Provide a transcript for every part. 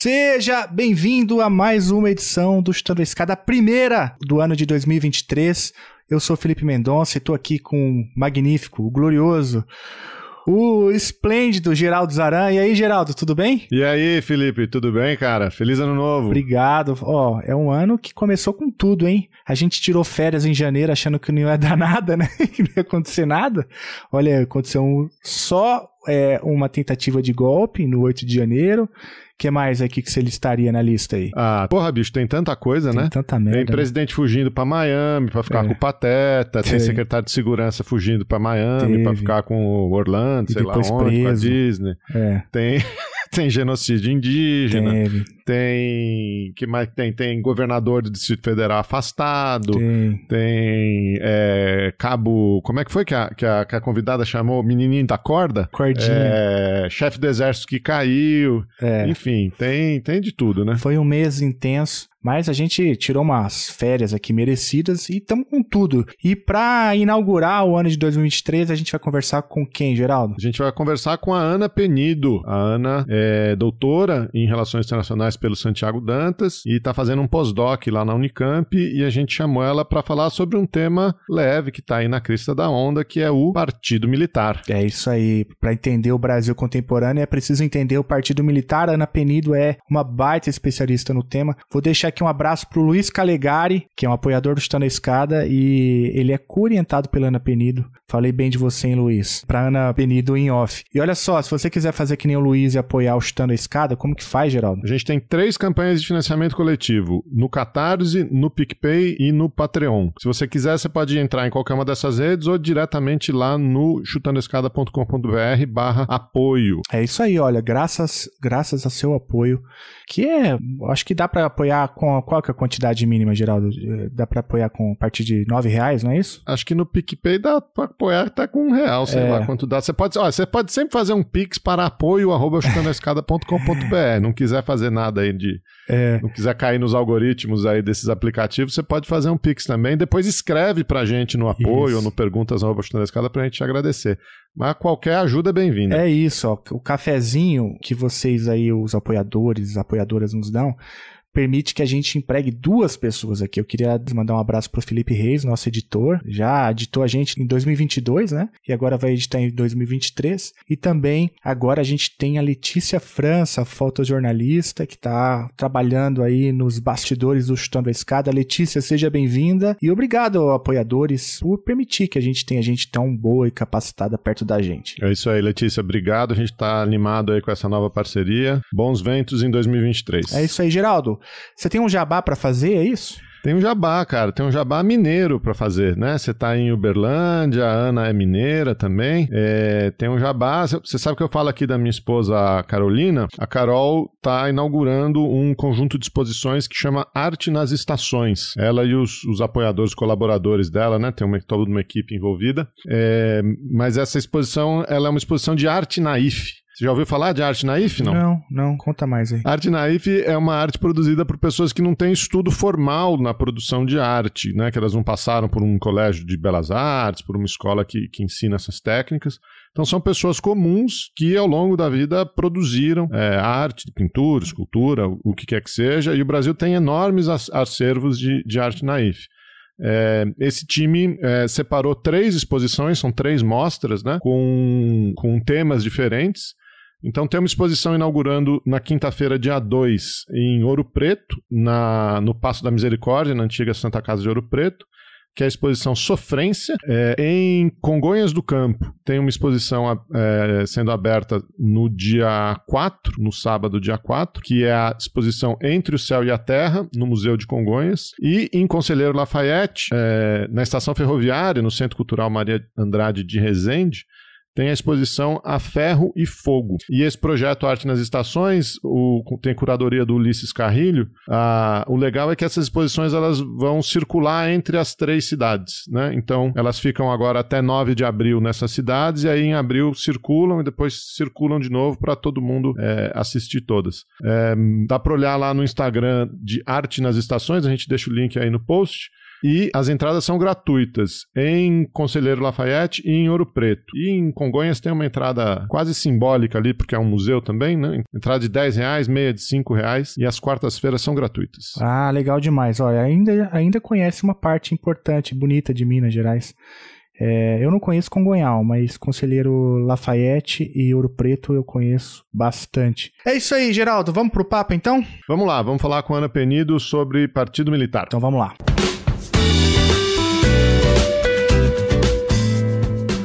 Seja bem-vindo a mais uma edição do Chutando a Escada, a primeira do ano de 2023. Eu sou Felipe Mendonça e estou aqui com o magnífico, o glorioso, o esplêndido Geraldo Zaran. E aí, Geraldo, tudo bem? E aí, Felipe, tudo bem, cara? Feliz ano novo. Obrigado. Ó, é um ano que começou com tudo, hein? A gente tirou férias em janeiro achando que não ia dar nada, né? que não ia acontecer nada. Olha, aconteceu um, só é, uma tentativa de golpe no 8 de janeiro que mais aqui que você listaria na lista aí? Ah, porra, bicho, tem tanta coisa, tem né? Tanta merda. Tem presidente fugindo pra Miami pra ficar é. com o Pateta, tem secretário de segurança fugindo pra Miami pra ficar com o Orlando, e sei lá onde, preso. com a Disney. É. Tem. tem genocídio indígena, Teve. tem que mais tem tem governador do Distrito Federal afastado, tem, tem é, cabo, como é que foi que a, que a, que a convidada chamou menininho da corda? Cordinha. É, chefe do exército que caiu, é. enfim, tem tem de tudo, né? Foi um mês intenso. Mas a gente tirou umas férias aqui merecidas e estamos com tudo. E para inaugurar o ano de 2023, a gente vai conversar com quem, Geraldo? A gente vai conversar com a Ana Penido. A Ana é doutora em Relações Internacionais pelo Santiago Dantas e está fazendo um pós-doc lá na Unicamp e a gente chamou ela para falar sobre um tema leve que está aí na crista da onda, que é o Partido Militar. É isso aí. Para entender o Brasil contemporâneo é preciso entender o Partido Militar. A Ana Penido é uma baita especialista no tema. Vou deixar deixar aqui um abraço pro Luiz Calegari, que é um apoiador do Chutando a Escada, e ele é orientado pela Ana Penido. Falei bem de você, hein, Luiz? Pra Ana Penido em off. E olha só, se você quiser fazer que nem o Luiz e apoiar o Chutando a Escada, como que faz, Geraldo? A gente tem três campanhas de financiamento coletivo: no Catarse, no PicPay e no Patreon. Se você quiser, você pode entrar em qualquer uma dessas redes ou diretamente lá no chutandoescada.com.br barra apoio. É isso aí, olha, graças, graças a seu apoio, que é, acho que dá para apoiar com qual que é a quantidade mínima, Geraldo? Eh, dá para apoiar com a partir de nove reais, não é isso? Acho que no PicPay dá para apoiar tá com um real, sei é. lá quanto dá. Você pode, ó, você pode sempre fazer um pix para apoio arroba Não quiser fazer nada aí de, é. não quiser cair nos algoritmos aí desses aplicativos, você pode fazer um pix também. Depois escreve para gente no apoio isso. ou no perguntas arroba para a gente te agradecer. Mas qualquer ajuda é bem-vinda. É isso, ó. O cafezinho que vocês aí, os apoiadores, apoiadoras nos dão, permite que a gente empregue duas pessoas aqui. Eu queria mandar um abraço para o Felipe Reis, nosso editor. Já editou a gente em 2022, né? E agora vai editar em 2023. E também agora a gente tem a Letícia França, fotojornalista, que está trabalhando aí nos bastidores do Chutando a Escada. Letícia, seja bem-vinda e obrigado, apoiadores, por permitir que a gente tenha gente tão boa e capacitada perto da gente. É isso aí, Letícia. Obrigado. A gente está animado aí com essa nova parceria. Bons ventos em 2023. É isso aí, Geraldo. Você tem um jabá para fazer, é isso? Tem um jabá, cara. Tem um jabá mineiro para fazer, né? Você tá em Uberlândia, a Ana é mineira também. É, tem um jabá. Você sabe que eu falo aqui da minha esposa Carolina? A Carol tá inaugurando um conjunto de exposições que chama Arte nas Estações. Ela e os, os apoiadores, colaboradores dela, né? Tem uma, toda uma equipe envolvida. É, mas essa exposição, ela é uma exposição de arte naif. Você já ouviu falar de arte naif, não? Não, não, conta mais aí. Arte naif é uma arte produzida por pessoas que não têm estudo formal na produção de arte, né? Que elas não passaram por um colégio de belas artes, por uma escola que, que ensina essas técnicas. Então são pessoas comuns que ao longo da vida produziram é, arte, pintura, escultura, o que quer que seja, e o Brasil tem enormes acervos de, de arte naif. É, esse time é, separou três exposições, são três mostras, né, com, com temas diferentes. Então tem uma exposição inaugurando na quinta-feira, dia 2, em Ouro Preto, na, no Passo da Misericórdia, na antiga Santa Casa de Ouro Preto que é a exposição Sofrência. É, em Congonhas do Campo, tem uma exposição é, sendo aberta no dia 4, no sábado, dia 4, que é a exposição Entre o Céu e a Terra, no Museu de Congonhas. E em Conselheiro Lafayette, é, na estação ferroviária, no Centro Cultural Maria Andrade de Resende, tem a exposição A Ferro e Fogo. E esse projeto Arte nas Estações, o, tem curadoria do Ulisses Carrilho. O legal é que essas exposições elas vão circular entre as três cidades. Né? Então, elas ficam agora até 9 de abril nessas cidades, e aí em abril circulam e depois circulam de novo para todo mundo é, assistir todas. É, dá para olhar lá no Instagram de Arte nas Estações, a gente deixa o link aí no post. E as entradas são gratuitas em Conselheiro Lafayette e em Ouro Preto. E em Congonhas tem uma entrada quase simbólica ali, porque é um museu também, né? Entrada de 10 reais, meia de 5 reais. E as quartas-feiras são gratuitas. Ah, legal demais. Olha, ainda, ainda conhece uma parte importante, bonita de Minas Gerais. É, eu não conheço Congonhal, mas Conselheiro Lafayette e Ouro Preto eu conheço bastante. É isso aí, Geraldo. Vamos pro papo então? Vamos lá, vamos falar com a Ana Penido sobre Partido Militar. Então vamos lá.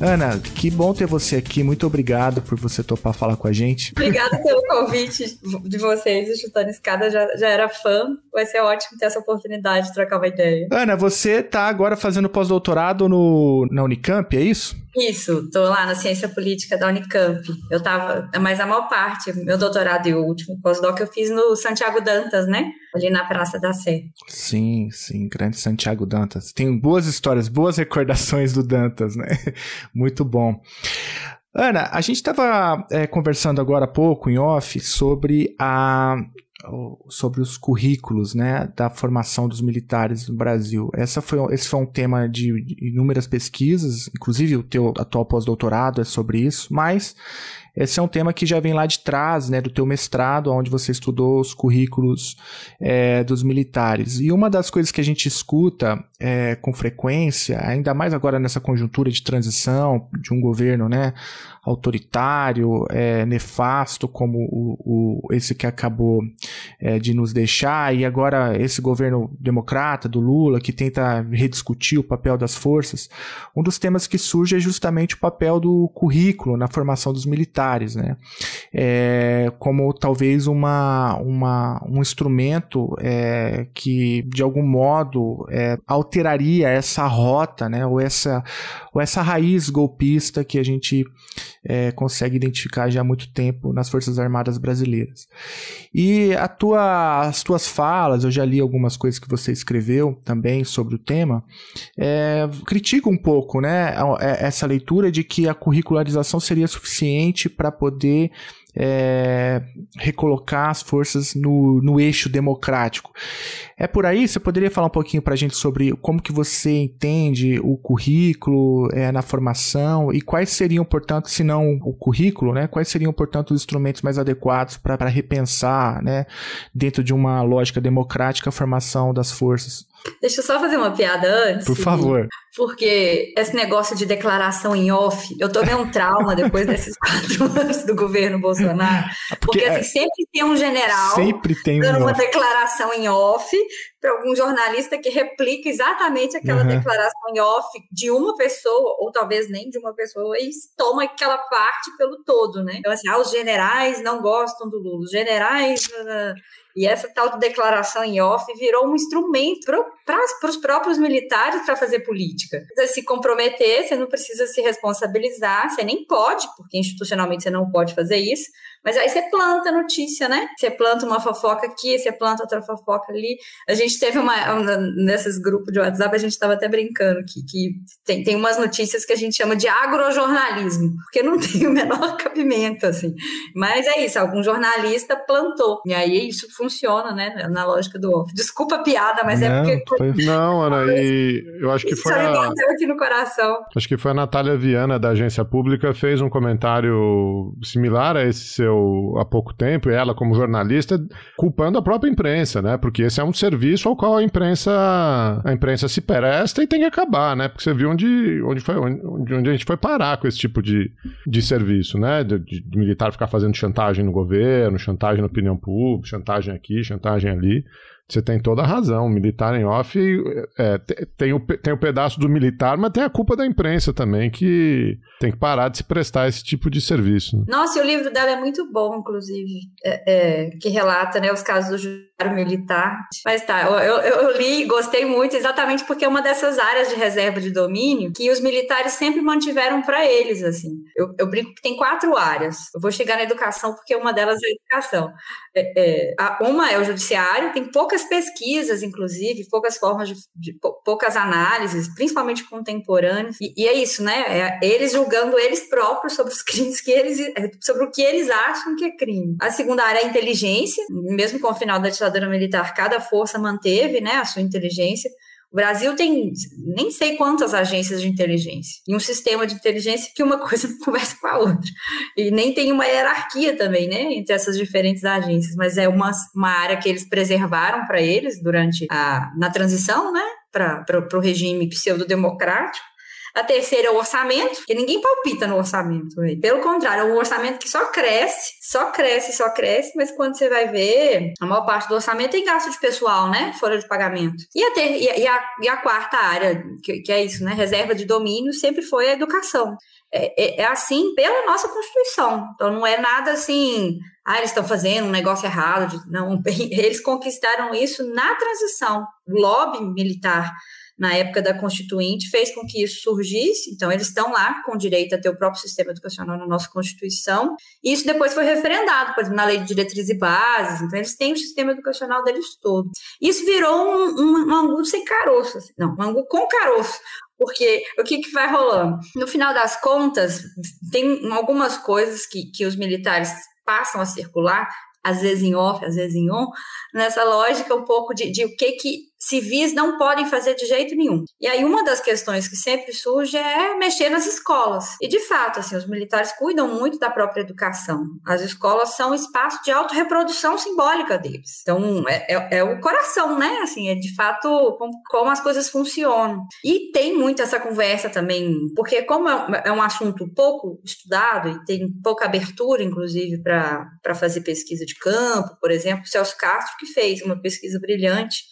Ana, que bom ter você aqui. Muito obrigado por você topar falar com a gente. Obrigada pelo convite de vocês. O Chutando Escada já, já era fã. Vai ser ótimo ter essa oportunidade de trocar uma ideia. Ana, você tá agora fazendo pós-doutorado na Unicamp, é isso? Isso, tô lá na ciência política da Unicamp. Eu tava, mas a maior parte, meu doutorado e o último pós-doc eu fiz no Santiago Dantas, né? Ali na Praça da Sé. Sim, sim, grande Santiago Dantas. Tem boas histórias, boas recordações do Dantas, né? Muito bom. Ana, a gente estava é, conversando agora há pouco em off sobre a sobre os currículos né, da formação dos militares no Brasil. Essa foi, esse foi um tema de inúmeras pesquisas, inclusive o teu atual pós-doutorado é sobre isso, mas esse é um tema que já vem lá de trás, né, do teu mestrado, onde você estudou os currículos é, dos militares. E uma das coisas que a gente escuta é, com frequência, ainda mais agora nessa conjuntura de transição de um governo, né, autoritário, é, nefasto como o, o, esse que acabou é, de nos deixar, e agora esse governo democrata do Lula que tenta rediscutir o papel das forças, um dos temas que surge é justamente o papel do currículo na formação dos militares, né? É, como talvez uma, uma, um instrumento é, que de algum modo é, alteraria essa rota, né? Ou essa, ou essa raiz golpista que a gente é, consegue identificar já há muito tempo nas Forças Armadas brasileiras. E tua, as tuas falas, eu já li algumas coisas que você escreveu também sobre o tema, é, critica um pouco né, é, essa leitura de que a curricularização seria suficiente para poder é, recolocar as forças no, no eixo democrático. É por aí? Você poderia falar um pouquinho para a gente sobre como que você entende o currículo é, na formação e quais seriam, portanto, se não o currículo, né, quais seriam, portanto, os instrumentos mais adequados para repensar, né, dentro de uma lógica democrática, a formação das forças? Deixa eu só fazer uma piada antes. Por favor. Porque esse negócio de declaração em off, eu tomei um trauma depois desses quatro anos do governo Bolsonaro. Ah, porque, porque assim, é, sempre tem um general sempre tem dando um uma declaração em off para algum jornalista que replica exatamente aquela uhum. declaração em off de uma pessoa, ou talvez nem de uma pessoa, e toma aquela parte pelo todo, né? Então, assim, ah, os generais não gostam do Lula, os generais. E essa tal de declaração em off virou um instrumento para os próprios militares para fazer política. Precisa se comprometer, você não precisa se responsabilizar, você nem pode, porque institucionalmente você não pode fazer isso, mas aí você planta notícia, né? Você planta uma fofoca aqui, você planta outra fofoca ali. A gente teve uma. Nesses grupos de WhatsApp, a gente estava até brincando que, que tem, tem umas notícias que a gente chama de agrojornalismo, porque não tem o menor cabimento, assim. Mas é isso, algum jornalista plantou. E aí isso funciona, né? Na lógica do off. Desculpa a piada, mas é não, é porque. Foi... Não, Ana, e eu acho que foi. Isso a... aqui no coração. Acho que foi a Natália Viana, da agência pública, fez um comentário similar a esse seu há pouco tempo, e ela como jornalista, culpando a própria imprensa, né? Porque esse é um serviço ao qual a imprensa, a imprensa se presta e tem que acabar, né? Porque você viu onde, onde, foi, onde, onde a gente foi parar com esse tipo de, de serviço, né? De, de, de militar ficar fazendo chantagem no governo, chantagem na opinião pública, chantagem aqui, chantagem ali. Você tem toda a razão. Militar em off é, tem, o, tem o pedaço do militar, mas tem a culpa da imprensa também, que tem que parar de se prestar esse tipo de serviço. Né? Nossa, e o livro dela é muito bom, inclusive, é, é, que relata né, os casos do judiciário militar. Mas tá, eu, eu, eu li gostei muito, exatamente porque é uma dessas áreas de reserva de domínio que os militares sempre mantiveram para eles. assim. Eu, eu, brinco que tem quatro áreas. Eu vou chegar na educação porque uma delas é a educação. É, é uma é o judiciário, tem poucas pesquisas, inclusive, poucas formas de, de poucas análises, principalmente contemporâneas. E, e é isso, né? É eles julgando eles próprios sobre os crimes que eles, é, sobre o que eles acham que é crime. A segunda área é a inteligência, mesmo com o final da ditadura militar, cada força manteve, né, a sua inteligência. O Brasil tem nem sei quantas agências de inteligência e um sistema de inteligência que uma coisa não conversa com a outra. E nem tem uma hierarquia também, né, entre essas diferentes agências, mas é uma, uma área que eles preservaram para eles durante a na transição, né, para o regime pseudo-democrático. A terceira é o orçamento, que ninguém palpita no orçamento. Né? Pelo contrário, é um orçamento que só cresce, só cresce, só cresce, mas quando você vai ver, a maior parte do orçamento tem gasto de pessoal, né? Fora de pagamento. E a, ter, e a, e a quarta área, que, que é isso, né? Reserva de domínio, sempre foi a educação. É, é, é, assim pela nossa Constituição. Então não é nada assim, ah, eles estão fazendo um negócio errado. Não, eles conquistaram isso na transição. Lobby militar na época da Constituinte, fez com que isso surgisse. Então, eles estão lá com direito a ter o próprio sistema educacional na nossa Constituição. E isso depois foi referendado, por exemplo, na Lei de Diretrizes e Bases. Então, eles têm o sistema educacional deles todo. Isso virou um, um, um angu sem caroço. Assim. Não, um angu com caroço. Porque o que, que vai rolando? No final das contas, tem algumas coisas que, que os militares passam a circular às vezes em off, às vezes em on, nessa lógica um pouco de, de o que que civis não podem fazer de jeito nenhum. E aí uma das questões que sempre surge é mexer nas escolas. E de fato, assim, os militares cuidam muito da própria educação. As escolas são espaço de autorreprodução simbólica deles. Então, é, é, é o coração, né? Assim, é de fato como, como, as coisas funcionam. E tem muito essa conversa também, porque como é, é um assunto pouco estudado e tem pouca abertura, inclusive, para fazer pesquisa de campo, por exemplo, Celso Castro que fez uma pesquisa brilhante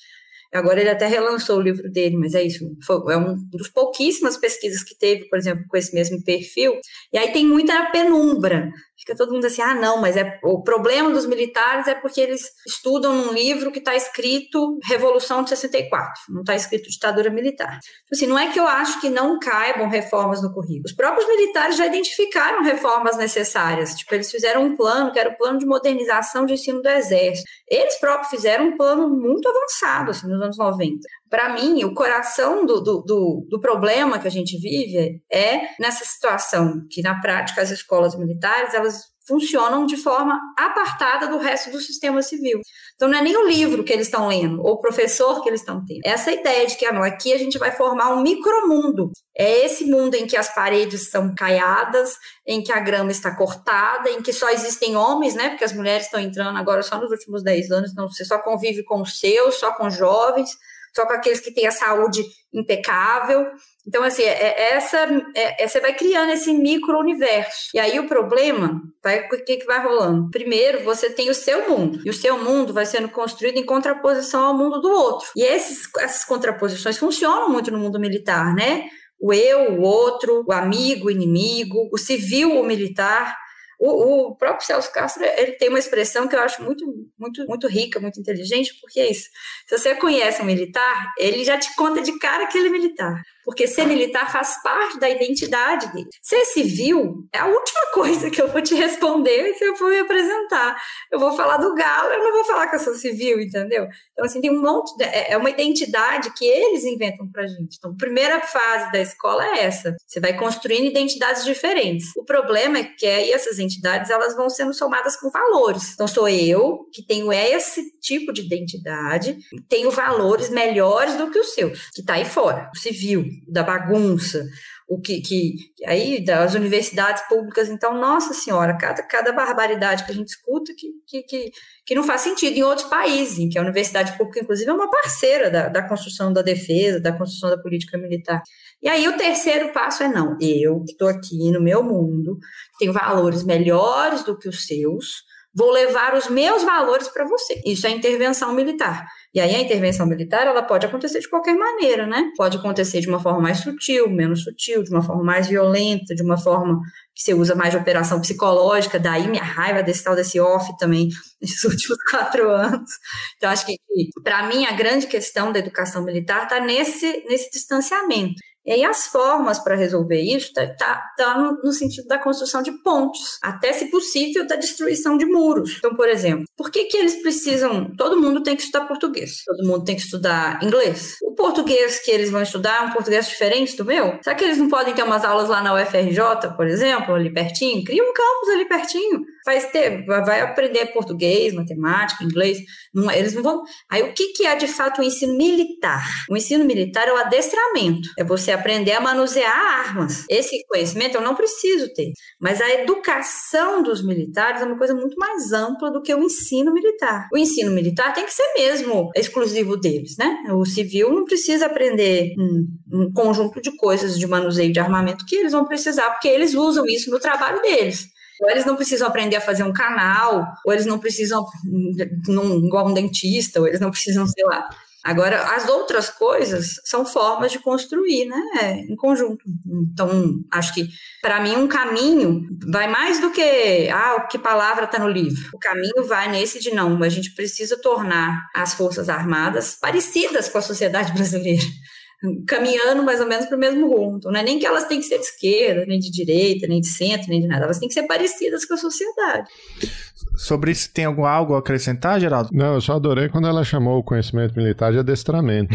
Agora ele até relançou o livro dele, mas é isso. Foi, é um dos pouquíssimas pesquisas que teve, por exemplo, com esse mesmo perfil. E aí tem muita penumbra fica todo mundo assim, ah, não, mas é o problema dos militares é porque eles estudam num livro que está escrito Revolução de 64, não está escrito ditadura militar. Então, assim, não é que eu acho que não caibam reformas no currículo. Os próprios militares já identificaram reformas necessárias. Tipo, eles fizeram um plano, que era o plano de modernização de ensino do Exército. Eles próprios fizeram um plano muito avançado, assim, nos anos 90 para mim, o coração do, do, do, do, problema que a gente vive é nessa situação que, na prática, as escolas militares elas funcionam de forma apartada do resto do sistema civil. Então, não é nem o livro que eles estão lendo, ou o professor que eles estão tendo. Essa ideia de que ah, não, aqui a gente vai formar um micromundo. É esse mundo em que as paredes são caiadas, em que a grama está cortada, em que só existem homens, né? Porque as mulheres estão entrando agora só nos últimos 10 anos, então você só convive com os seus, só com jovens só com aqueles que têm a saúde impecável. Então, assim, é, é essa, é, é, você vai criando esse micro-universo. E aí o problema, vai, o que, que vai rolando? Primeiro, você tem o seu mundo. E o seu mundo vai sendo construído em contraposição ao mundo do outro. E esses, essas contraposições funcionam muito no mundo militar, né? O eu, o outro, o amigo, o inimigo, o civil, o militar. O, o, próprio Celso Castro ele tem uma expressão que eu acho muito, muito, muito rica, muito inteligente, porque é isso. Se você conhece um militar, ele já te conta de cara que ele é militar porque ser militar faz parte da identidade dele. Ser civil é a última coisa que eu vou te responder se eu for me apresentar. Eu vou falar do galo, eu não vou falar que eu sou civil, entendeu? Então, assim, tem um monte, de, é, é uma identidade que eles inventam pra gente. Então, a primeira fase da escola é essa. Você vai construindo identidades diferentes. O problema é que aí essas entidades, elas vão sendo somadas com valores. Então, sou eu que tenho esse tipo de identidade, tenho valores melhores do que os seus, que tá aí fora, o civil, da bagunça, o que, que aí das universidades públicas, então, nossa senhora, cada, cada barbaridade que a gente escuta que, que, que, que não faz sentido em outros países, em que a universidade pública, inclusive, é uma parceira da, da construção da defesa, da construção da política militar. E aí o terceiro passo é não, eu estou aqui no meu mundo, tenho valores melhores do que os seus, vou levar os meus valores para você. Isso é intervenção militar. E aí a intervenção militar, ela pode acontecer de qualquer maneira, né? Pode acontecer de uma forma mais sutil, menos sutil, de uma forma mais violenta, de uma forma que você usa mais de operação psicológica, daí minha raiva desse tal desse off também nesses últimos quatro anos. Então, acho que, para mim, a grande questão da educação militar está nesse, nesse distanciamento. E aí as formas para resolver isso tá, tá, tá no, no, sentido da construção de pontes, até se possível da destruição de muros. Então, por exemplo, por que que eles precisam? Todo mundo tem que estudar português, todo mundo tem que estudar inglês. O português que eles vão estudar é um português diferente do meu? Será que eles não podem ter umas aulas lá na UFRJ, por exemplo, ali pertinho? Cria um campus ali pertinho vai ter, vai aprender português, matemática, inglês, não, eles não vão. Aí o que, que é de fato o ensino militar? O ensino militar é o adestramento, é você aprender a manusear armas. Esse conhecimento eu não preciso ter, mas a educação dos militares é uma coisa muito mais ampla do que o ensino militar. O ensino militar tem que ser mesmo exclusivo deles, né? O civil não precisa aprender um, um conjunto de coisas de manuseio de armamento que eles vão precisar, porque eles usam isso no trabalho deles. Ou eles não precisam aprender a fazer um canal, ou eles não precisam, num, igual um dentista, ou eles não precisam, sei lá. Agora, as outras coisas são formas de construir, né, em conjunto. Então, acho que, para mim, um caminho vai mais do que, ah, que palavra está no livro. O caminho vai nesse de não, a gente precisa tornar as Forças Armadas parecidas com a sociedade brasileira caminhando mais ou menos para o mesmo rumo. Então, não é nem que elas têm que ser de esquerda, nem de direita, nem de centro, nem de nada. Elas têm que ser parecidas com a sociedade. Sobre isso, tem algum algo a acrescentar, Geraldo? Não, eu só adorei quando ela chamou o conhecimento militar de adestramento.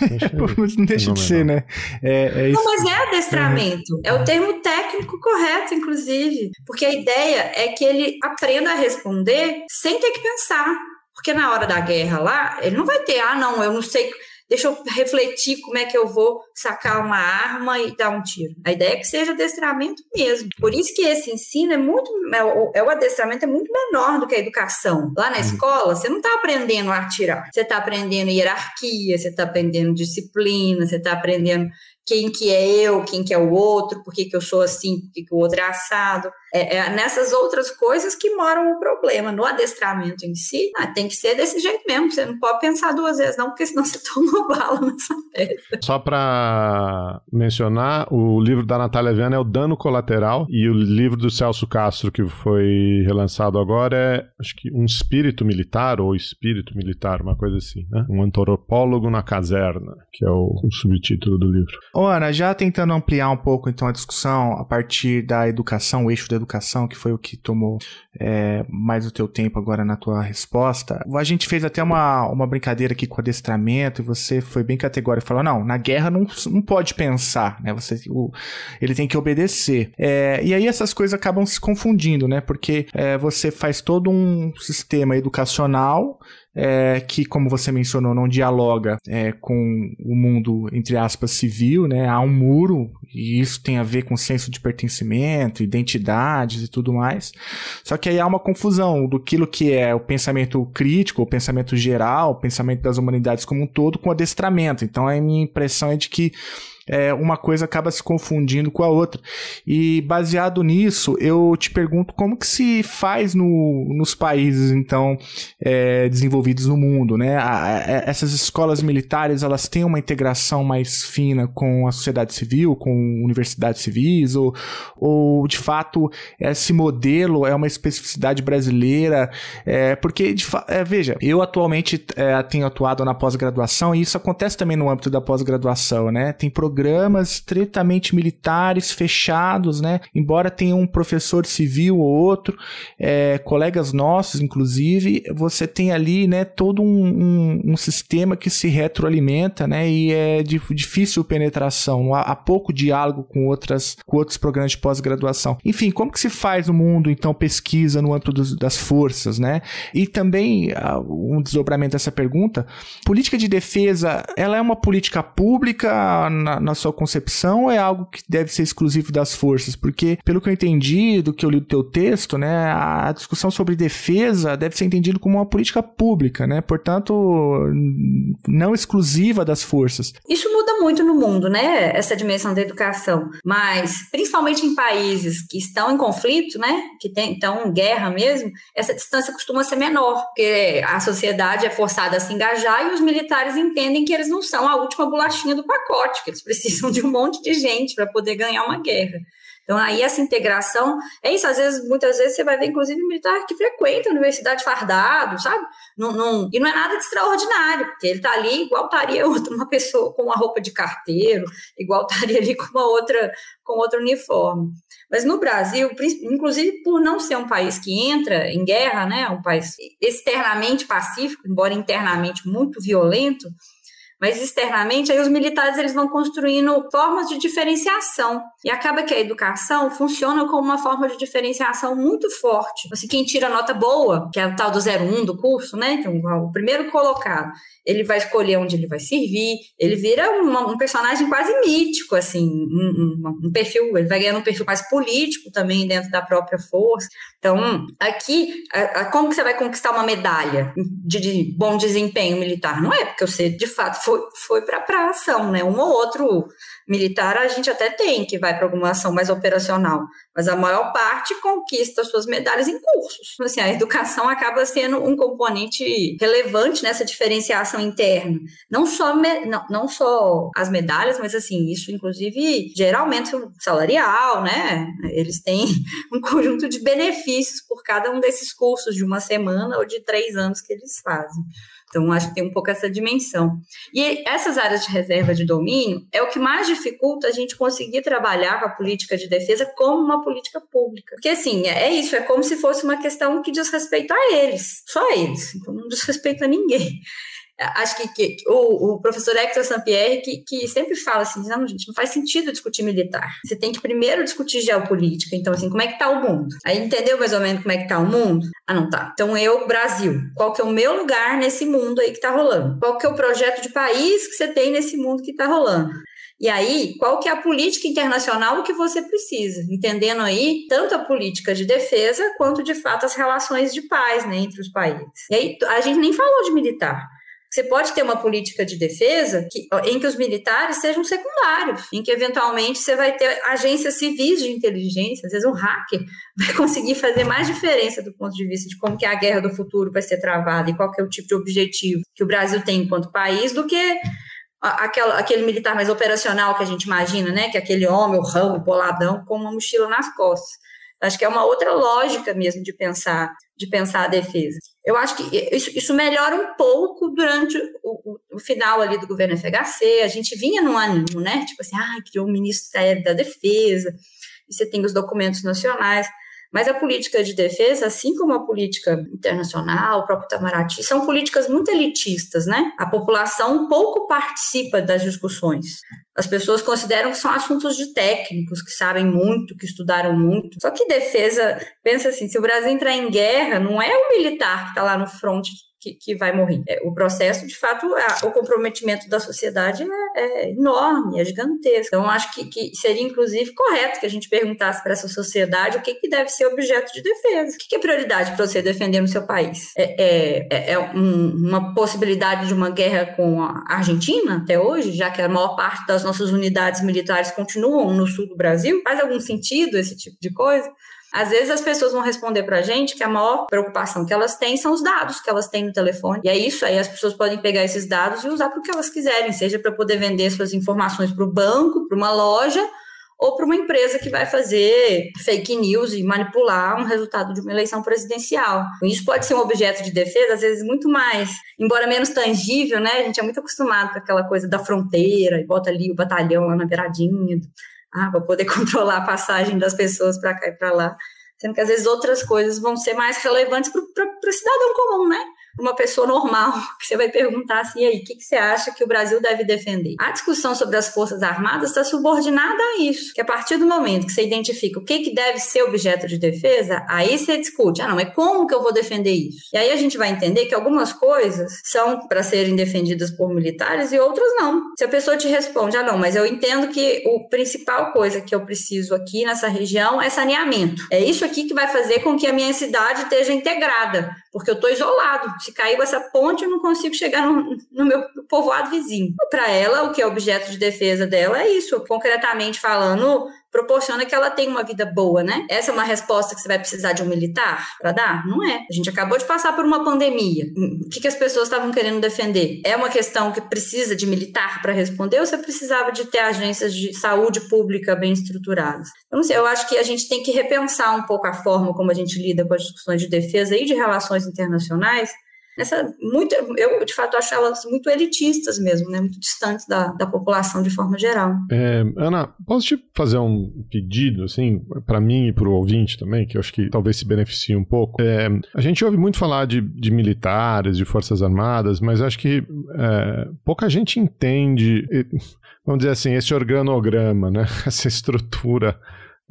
não deixa de ser, né? É, é não, mas é adestramento. Uhum. É o termo técnico correto, inclusive. Porque a ideia é que ele aprenda a responder sem ter que pensar. Porque na hora da guerra lá, ele não vai ter, ah, não, eu não sei deixa eu refletir como é que eu vou sacar uma arma e dar um tiro. A ideia é que seja adestramento mesmo. Por isso que esse ensino é muito, é o, é o adestramento é muito menor do que a educação. Lá na uhum. escola, você não está aprendendo a atirar, você está aprendendo hierarquia, você está aprendendo disciplina, você está aprendendo quem que é eu, quem que é o outro, por que, que eu sou assim, por que, que o outro é assado. É, é, nessas outras coisas que moram o problema. No adestramento em si, ah, tem que ser desse jeito mesmo. Você não pode pensar duas vezes, não, porque senão você toma bala nessa peça. Só para mencionar, o livro da Natália Viana é O Dano Colateral, e o livro do Celso Castro, que foi relançado agora, é acho que Um Espírito Militar, ou Espírito Militar, uma coisa assim, né? Um antropólogo na caserna, que é o, o subtítulo do livro. Ô, Ana, já tentando ampliar um pouco então a discussão a partir da educação, o eixo da educação, que foi o que tomou é, mais o teu tempo agora na tua resposta. A gente fez até uma, uma brincadeira aqui com adestramento e você foi bem categórico. Falou, não, na guerra não, não pode pensar, né? Você, o, ele tem que obedecer. É, e aí essas coisas acabam se confundindo, né? Porque é, você faz todo um sistema educacional é, que, como você mencionou, não dialoga é, com o mundo, entre aspas, civil, né? Há um muro, e isso tem a ver com senso de pertencimento, identidades e tudo mais. Só que aí há uma confusão do que é o pensamento crítico, o pensamento geral, o pensamento das humanidades como um todo, com o adestramento. Então a minha impressão é de que é, uma coisa acaba se confundindo com a outra. E baseado nisso, eu te pergunto como que se faz no, nos países, então, é, desenvolvidos no mundo, né? A, a, essas escolas militares, elas têm uma integração mais fina com a sociedade civil, com universidades civis, ou, ou de fato, esse modelo é uma especificidade brasileira? É, porque, é, veja, eu atualmente é, tenho atuado na pós-graduação, e isso acontece também no âmbito da pós-graduação, né? Tem programas estritamente militares, fechados, né? Embora tenha um professor civil ou outro, é, colegas nossos, inclusive, você tem ali, né, todo um, um, um sistema que se retroalimenta, né? E é de difícil penetração, há, há pouco diálogo com outras, com outros programas de pós-graduação. Enfim, como que se faz no mundo, então, pesquisa no âmbito dos, das forças, né? E também, um desdobramento dessa pergunta, política de defesa, ela é uma política pública na, na sua concepção ou é algo que deve ser exclusivo das forças? Porque, pelo que eu entendi, do que eu li do teu texto, né, a discussão sobre defesa deve ser entendido como uma política pública, né? Portanto, não exclusiva das forças. Isso muda muito no mundo, né? Essa dimensão da educação. Mas, principalmente em países que estão em conflito, né? Que tem, estão em guerra mesmo, essa distância costuma ser menor, porque a sociedade é forçada a se engajar e os militares entendem que eles não são a última bolachinha do pacote, que eles precisam de um monte de gente para poder ganhar uma guerra. Então, aí essa integração, é isso, às vezes, muitas vezes você vai ver, inclusive, militar que frequenta a universidade fardado, sabe? Não, não, e não é nada de extraordinário, porque ele está ali igual estaria outra, uma pessoa com uma roupa de carteiro, igual estaria ali com uma outra, com outro uniforme. Mas no Brasil, inclusive por não ser um país que entra em guerra, né, um país externamente pacífico, embora internamente muito violento, mas externamente, aí os militares eles vão construindo formas de diferenciação. E acaba que a educação funciona como uma forma de diferenciação muito forte. Assim, quem tira nota boa, que é o tal do 01 do curso, né? Que é o primeiro colocado, ele vai escolher onde ele vai servir, ele vira uma, um personagem quase mítico, assim, um, um, um, perfil, ele vai ganhando um perfil mais político também dentro da própria força. Então, aqui, a, a, como que você vai conquistar uma medalha de, de, bom desempenho militar? Não é porque você, de fato, foi, foi para a ação, né? Um ou outro militar a gente até tem, que vai para alguma ação mais operacional, mas a maior parte conquista suas medalhas em cursos. Assim, a educação acaba sendo um componente relevante nessa diferenciação interna. Não só, me, não, não só as medalhas, mas assim, isso inclusive gera aumento salarial, né? Eles têm um conjunto de benefícios por cada um desses cursos de uma semana ou de três anos que eles fazem. Então, acho que tem um pouco essa dimensão. E essas áreas de reserva de domínio é o que mais dificulta a gente conseguir trabalhar com a política de defesa como uma política pública. Porque, assim, é isso, é como se fosse uma questão que diz respeito a eles, só eles. Então, não diz respeito a ninguém acho que, que o, o, professor Hector Sampierre que, que sempre fala assim, não, gente, não faz sentido discutir militar. Você tem que primeiro discutir geopolítica. Então, assim, como é que tá o mundo? Aí entendeu mais ou menos como é que tá o mundo? Ah, não tá. Então, eu, Brasil, qual que é o meu lugar nesse mundo aí que tá rolando? Qual que é o projeto de país que você tem nesse mundo que tá rolando? E aí, qual que é a política internacional que você precisa? Entendendo aí tanto a política de defesa quanto, de fato, as relações de paz né, entre os países. E aí, a gente nem falou de militar. Você pode ter uma política de defesa que, em que os militares sejam secundários, em que eventualmente você vai ter agências civis de inteligência, às vezes um hacker vai conseguir fazer mais diferença do ponto de vista de como que a guerra do futuro vai ser travada e qual é o tipo de objetivo que o Brasil tem enquanto país, do que aquela, aquele militar mais operacional que a gente imagina, né? Que é aquele homem, o ramo, o boladão, com uma mochila nas costas. Acho que é uma outra lógica mesmo de pensar, de pensar a defesa. Eu acho que isso, isso melhora um pouco durante o, o, o, final ali do governo FHC. A gente vinha num ânimo, né? Tipo assim, ah, criou o Ministério da Defesa, e você tem os documentos nacionais. Mas a política de defesa, assim como a política internacional, o próprio Itamaraty, são políticas muito elitistas, né? A população pouco participa das discussões. As pessoas consideram que são assuntos de técnicos, que sabem muito, que estudaram muito. Só que defesa, pensa assim, se o Brasil entrar em guerra, não é o militar que está lá no front que, que vai morrer. É, o processo, de fato, a, o comprometimento da sociedade é, é, enorme, é gigantesco. Então, acho que, que, seria, inclusive, correto que a gente perguntasse para essa sociedade o que, que deve ser objeto de defesa. O que, que é prioridade para você defender no seu país? É, é, é, é um, uma possibilidade de uma guerra com a Argentina até hoje, já que a maior parte das nossas unidades militares continuam no sul do Brasil? Faz algum sentido esse tipo de coisa? Às vezes as pessoas vão responder para a gente que a maior preocupação que elas têm são os dados que elas têm no telefone. E é isso, aí as pessoas podem pegar esses dados e usar para o que elas quiserem, seja para poder vender suas informações para o banco, para uma loja ou para uma empresa que vai fazer fake news e manipular um resultado de uma eleição presidencial. Isso pode ser um objeto de defesa, às vezes muito mais, embora menos tangível, né? A gente é muito acostumado com aquela coisa da fronteira e bota ali o batalhão lá na beiradinha ah, para poder controlar a passagem das pessoas para cá e para lá. Sendo que às vezes outras coisas vão ser mais relevantes para o cidadão comum, né? Uma pessoa normal, que você vai perguntar assim, aí, o que, que você acha que o Brasil deve defender? A discussão sobre as Forças Armadas está subordinada a isso, que a partir do momento que você identifica o que, que deve ser objeto de defesa, aí você discute, ah não, mas como que eu vou defender isso? E aí a gente vai entender que algumas coisas são para serem defendidas por militares e outras não. Se a pessoa te responde, ah não, mas eu entendo que o principal coisa que eu preciso aqui nessa região é saneamento. É isso aqui que vai fazer com que a minha cidade esteja integrada, porque eu estou isolado. Se caiu essa ponte, eu não consigo chegar no, no meu povoado vizinho. Para ela, o que é objeto de defesa dela é isso, concretamente falando, proporciona que ela tenha uma vida boa, né? Essa é uma resposta que você vai precisar de um militar para dar? Não é. A gente acabou de passar por uma pandemia. O que, que as pessoas estavam querendo defender? É uma questão que precisa de militar para responder ou você precisava de ter agências de saúde pública bem estruturadas? Eu não sei, eu acho que a gente tem que repensar um pouco a forma como a gente lida com as discussões de defesa e de relações internacionais essa muito eu de fato acho elas muito elitistas mesmo né? Muito distantes da, da população de forma geral. É, Ana posso te fazer um pedido assim para mim e para o ouvinte também que eu acho que talvez se beneficie um pouco? É, a gente ouve muito falar de, de militares de forças armadas mas acho que é, pouca gente entende vamos dizer assim esse organograma né? Essa estrutura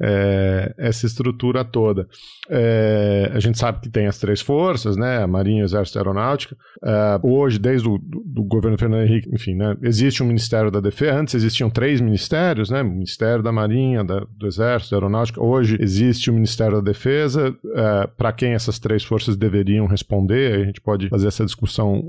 é, essa estrutura toda. É, a gente sabe que tem as três forças, né, Marinha, Exército e Aeronáutica. É, hoje, desde o do, do governo Fernando Henrique, enfim, né, existe um Ministério da Defesa. Antes existiam três ministérios, né, Ministério da Marinha, da, do Exército, da Aeronáutica. Hoje existe o Ministério da Defesa. Para quem essas três forças deveriam responder, a gente pode fazer essa discussão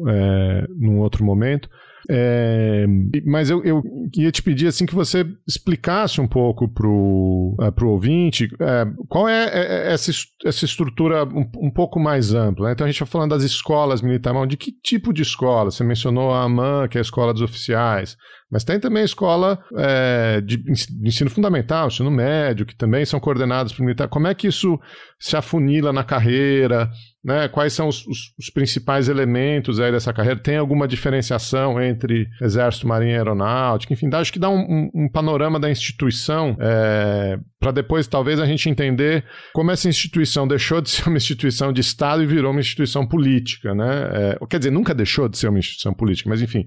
num outro momento. É, mas eu, eu queria te pedir assim que você explicasse um pouco para o uh, ouvinte é, qual é, é, é essa, essa estrutura um, um pouco mais ampla. Né? Então a gente está falando das escolas militares, de que tipo de escola? Você mencionou a AMAN, que é a escola dos oficiais. Mas tem também a escola é, de ensino fundamental, ensino médio, que também são coordenados por militar. Como é que isso se afunila na carreira? Né? Quais são os, os, os, principais elementos aí dessa carreira? Tem alguma diferenciação entre Exército, Marinha e Aeronáutica? Enfim, acho que dá um, um, panorama da instituição é, para depois talvez a gente entender como essa instituição deixou de ser uma instituição de Estado e virou uma instituição política, né? É, quer dizer, nunca deixou de ser uma instituição política, mas enfim,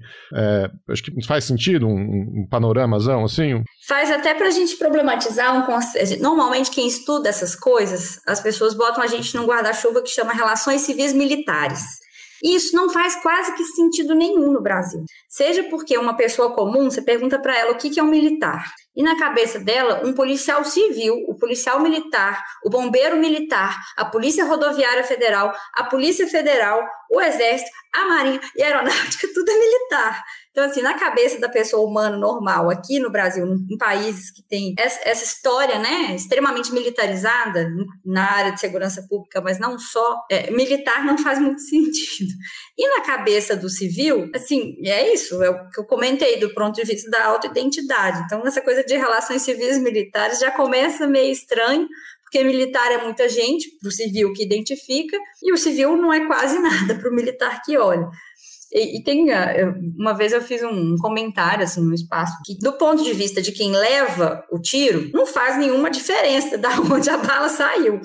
acho que faz sentido um, um panoramazão assim? Faz até para a gente problematizar um conceito. Normalmente quem estuda essas coisas, as pessoas botam a gente num guarda-chuva que chama relações civis militares. E isso não faz quase que sentido nenhum no Brasil. Seja porque uma pessoa comum, você pergunta para ela o que é um militar. E na cabeça dela, um policial civil, o policial militar, o bombeiro militar, a Polícia Rodoviária Federal, a Polícia Federal, o Exército, a Marinha e a Aeronáutica, tudo é militar. Então, assim, na cabeça da pessoa humana normal, aqui no Brasil, em países que tem essa, história, né, extremamente militarizada na área de segurança pública, mas não só, é, militar não faz muito sentido. E na cabeça do civil, assim, é isso, é o que eu comentei do ponto de vista da autoidentidade. Então, essa coisa de relações civis militares já começa meio estranho, porque militar é muita gente, para o civil que identifica, e o civil não é quase nada para o militar que olha. E, e, tem. Ah, uma vez eu fiz um comentário assim no espaço que, do ponto de vista de quem leva o tiro, não faz nenhuma diferença da onde a bala saiu.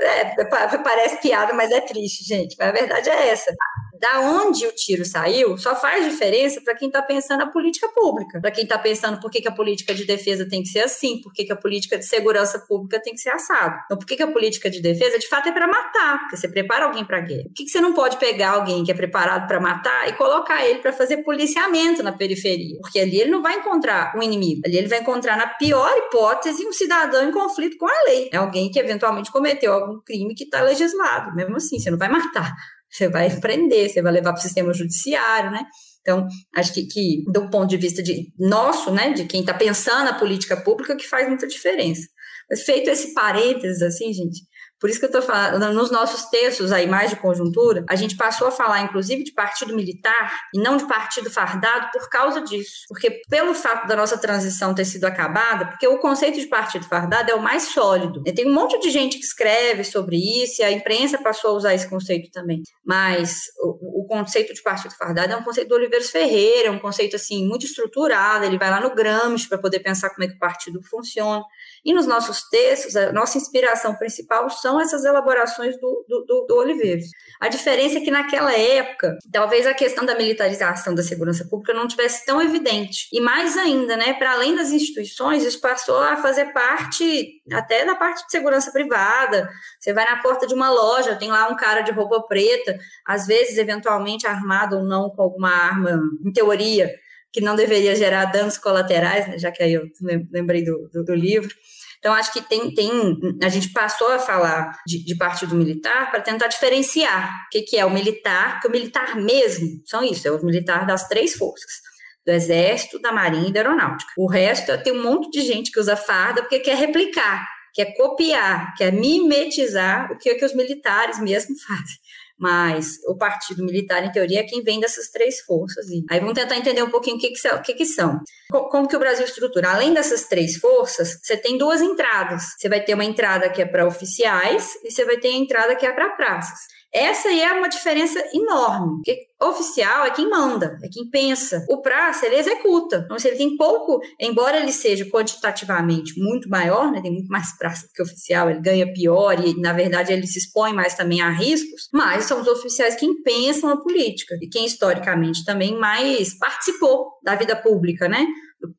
É, parece piada, mas é triste, gente. A verdade é essa da onde o tiro saiu só faz diferença para quem está pensando a política pública, para quem está pensando por que, que, a política de defesa tem que ser assim, por que, que, a política de segurança pública tem que ser assado. Então, por que, que a política de defesa, de fato, é para matar, porque você prepara alguém para guerra. Por que, você não pode pegar alguém que é preparado para matar e colocar ele para fazer policiamento na periferia? Porque ali ele não vai encontrar um inimigo, ali ele vai encontrar, na pior hipótese, um cidadão em conflito com a lei. É alguém que eventualmente cometeu algum crime que está legislado. Mesmo assim, você não vai matar você vai prender, você vai levar para o sistema judiciário, né? Então, acho que, que do ponto de vista de nosso, né, de quem está pensando a política pública, que faz muita diferença. Mas feito esse parênteses, assim, gente, por isso que eu estou falando, nos nossos textos aí, mais de conjuntura, a gente passou a falar, inclusive, de partido militar e não de partido fardado por causa disso. Porque pelo fato da nossa transição ter sido acabada, porque o conceito de partido fardado é o mais sólido. E tem um monte de gente que escreve sobre isso e a imprensa passou a usar esse conceito também. Mas conceito de partido fardado é um conceito do Oliveiros Ferreira, é um conceito assim muito estruturado, ele vai lá no Gramsci para poder pensar como é que o partido funciona. E nos nossos textos, a nossa inspiração principal são essas elaborações do, do, do, Oliveiros. A diferença é que naquela época, talvez a questão da militarização da segurança pública não tivesse tão evidente. E mais ainda, né, para além das instituições, isso passou a fazer parte até da parte de segurança privada. Você vai na porta de uma loja, tem lá um cara de roupa preta, às vezes eventualmente armado ou não com alguma arma, em teoria, que não deveria gerar danos colaterais, né, já que aí eu lembrei do, do, do livro. Então, acho que tem, tem. A gente passou a falar de, de partido militar para tentar diferenciar o que, que é o militar, que o militar mesmo são isso, é o militar das três forças do Exército, da Marinha e da Aeronáutica. O resto tem um monte de gente que usa farda porque quer replicar, quer copiar, quer mimetizar o que, que os militares mesmo fazem mas o partido militar, em teoria, é quem vem dessas três forças. E aí vamos tentar entender um pouquinho o que, que, são. Como que o Brasil estrutura? Além dessas três forças, você tem duas entradas. Você vai ter uma entrada que é para oficiais e você vai ter a entrada que é para praças. Essa aí é uma diferença enorme, porque oficial é quem manda, é quem pensa. O praça, ele executa. Então, se ele tem pouco, embora ele seja quantitativamente muito maior, né, tem muito mais praça que oficial, ele ganha pior e, na verdade, ele se expõe mais também a riscos, mas são os oficiais quem pensam a política e quem, historicamente, também mais participou da vida pública, né?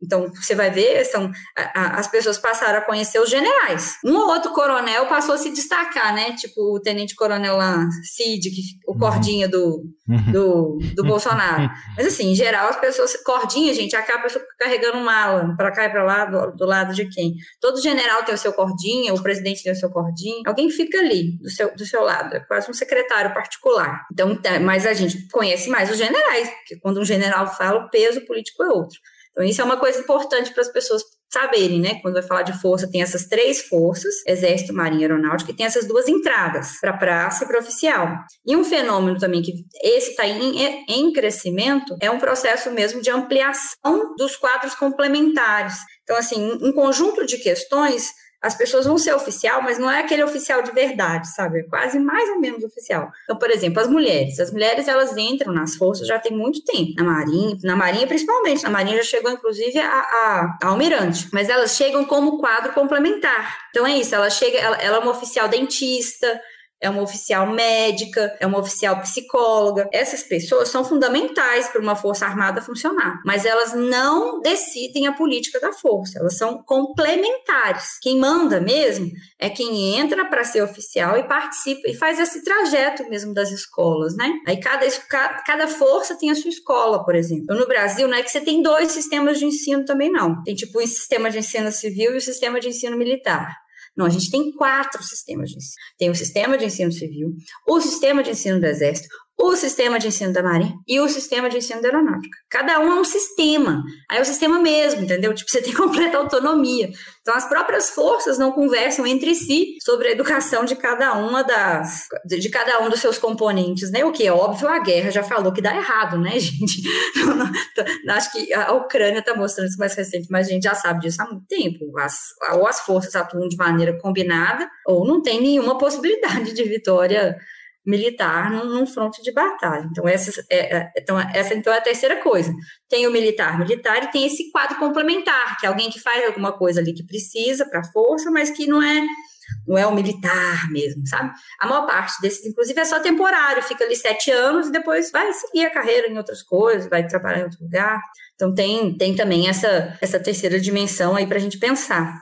Então, você vai ver, são, a, a, as pessoas passaram a conhecer os generais. Um ou outro coronel passou a se destacar, né? Tipo o tenente-coronel Cid, que, o uhum. cordinha do, uhum. do, do Bolsonaro. Mas, assim, em geral, as pessoas. Cordinha, gente, acaba a pessoa carregando mala para cá e para lá, do, do, lado de quem? Todo general tem o seu cordinha, o presidente tem o seu cordinha. Alguém fica ali, do seu, do seu lado. É quase um secretário particular. Então, tá, mas a gente conhece mais os generais, porque quando um general fala, o peso político é outro. Então, isso é uma coisa importante para as pessoas saberem, né? Quando vai falar de força, tem essas três forças, Exército, Marinha Aeronáutica, e tem essas duas entradas, para praça e para oficial. E um fenômeno também que esse está em, em crescimento é um processo mesmo de ampliação dos quadros complementares. Então, assim, um conjunto de questões as pessoas vão ser oficial, mas não é aquele oficial de verdade, sabe? É quase mais ou menos oficial. Então, por exemplo, as mulheres. As mulheres, elas entram nas forças já tem muito tempo. Na Marinha, na Marinha principalmente. Na Marinha já chegou, inclusive, a, a, a almirante. Mas elas chegam como quadro complementar. Então, é isso. Ela chega, ela, ela é uma oficial dentista, é uma oficial médica, é uma oficial psicóloga. Essas pessoas são fundamentais para uma força armada funcionar, mas elas não decidem a política da força, elas são complementares. Quem manda mesmo é quem entra para ser oficial e participa e faz esse trajeto mesmo das escolas, né? Aí cada, cada força tem a sua escola, por exemplo. No Brasil, não é que você tem dois sistemas de ensino também, não. Tem tipo o sistema de ensino civil e o sistema de ensino militar. Não, a gente tem quatro sistemas de ensino. Tem o sistema de ensino civil, o sistema de ensino do Exército, o sistema de ensino da Marinha e o sistema de ensino da Aeronáutica. Cada um é um sistema. Aí é o sistema mesmo, entendeu? Tipo, você tem completa autonomia. Então, as próprias forças não conversam entre si sobre a educação de cada uma das. de cada um dos seus componentes, né? O que é óbvio, a guerra já falou que dá errado, né, gente? Não, acho que a Ucrânia está mostrando isso mais recente, mas a gente já sabe disso há muito tempo. As, ou as forças atuam de maneira combinada, ou não tem nenhuma possibilidade de vitória militar num, fronte de batalha. Então essa, é, é, então, essa então é a terceira coisa. Tem o militar militar e tem esse quadro complementar, que é alguém que faz alguma coisa ali que precisa para a força, mas que não é não é o militar mesmo, sabe? A maior parte desses, inclusive, é só temporário, fica ali sete anos e depois vai seguir a carreira em outras coisas, vai trabalhar em outro lugar. Então tem, tem também essa, essa terceira dimensão aí para a gente pensar.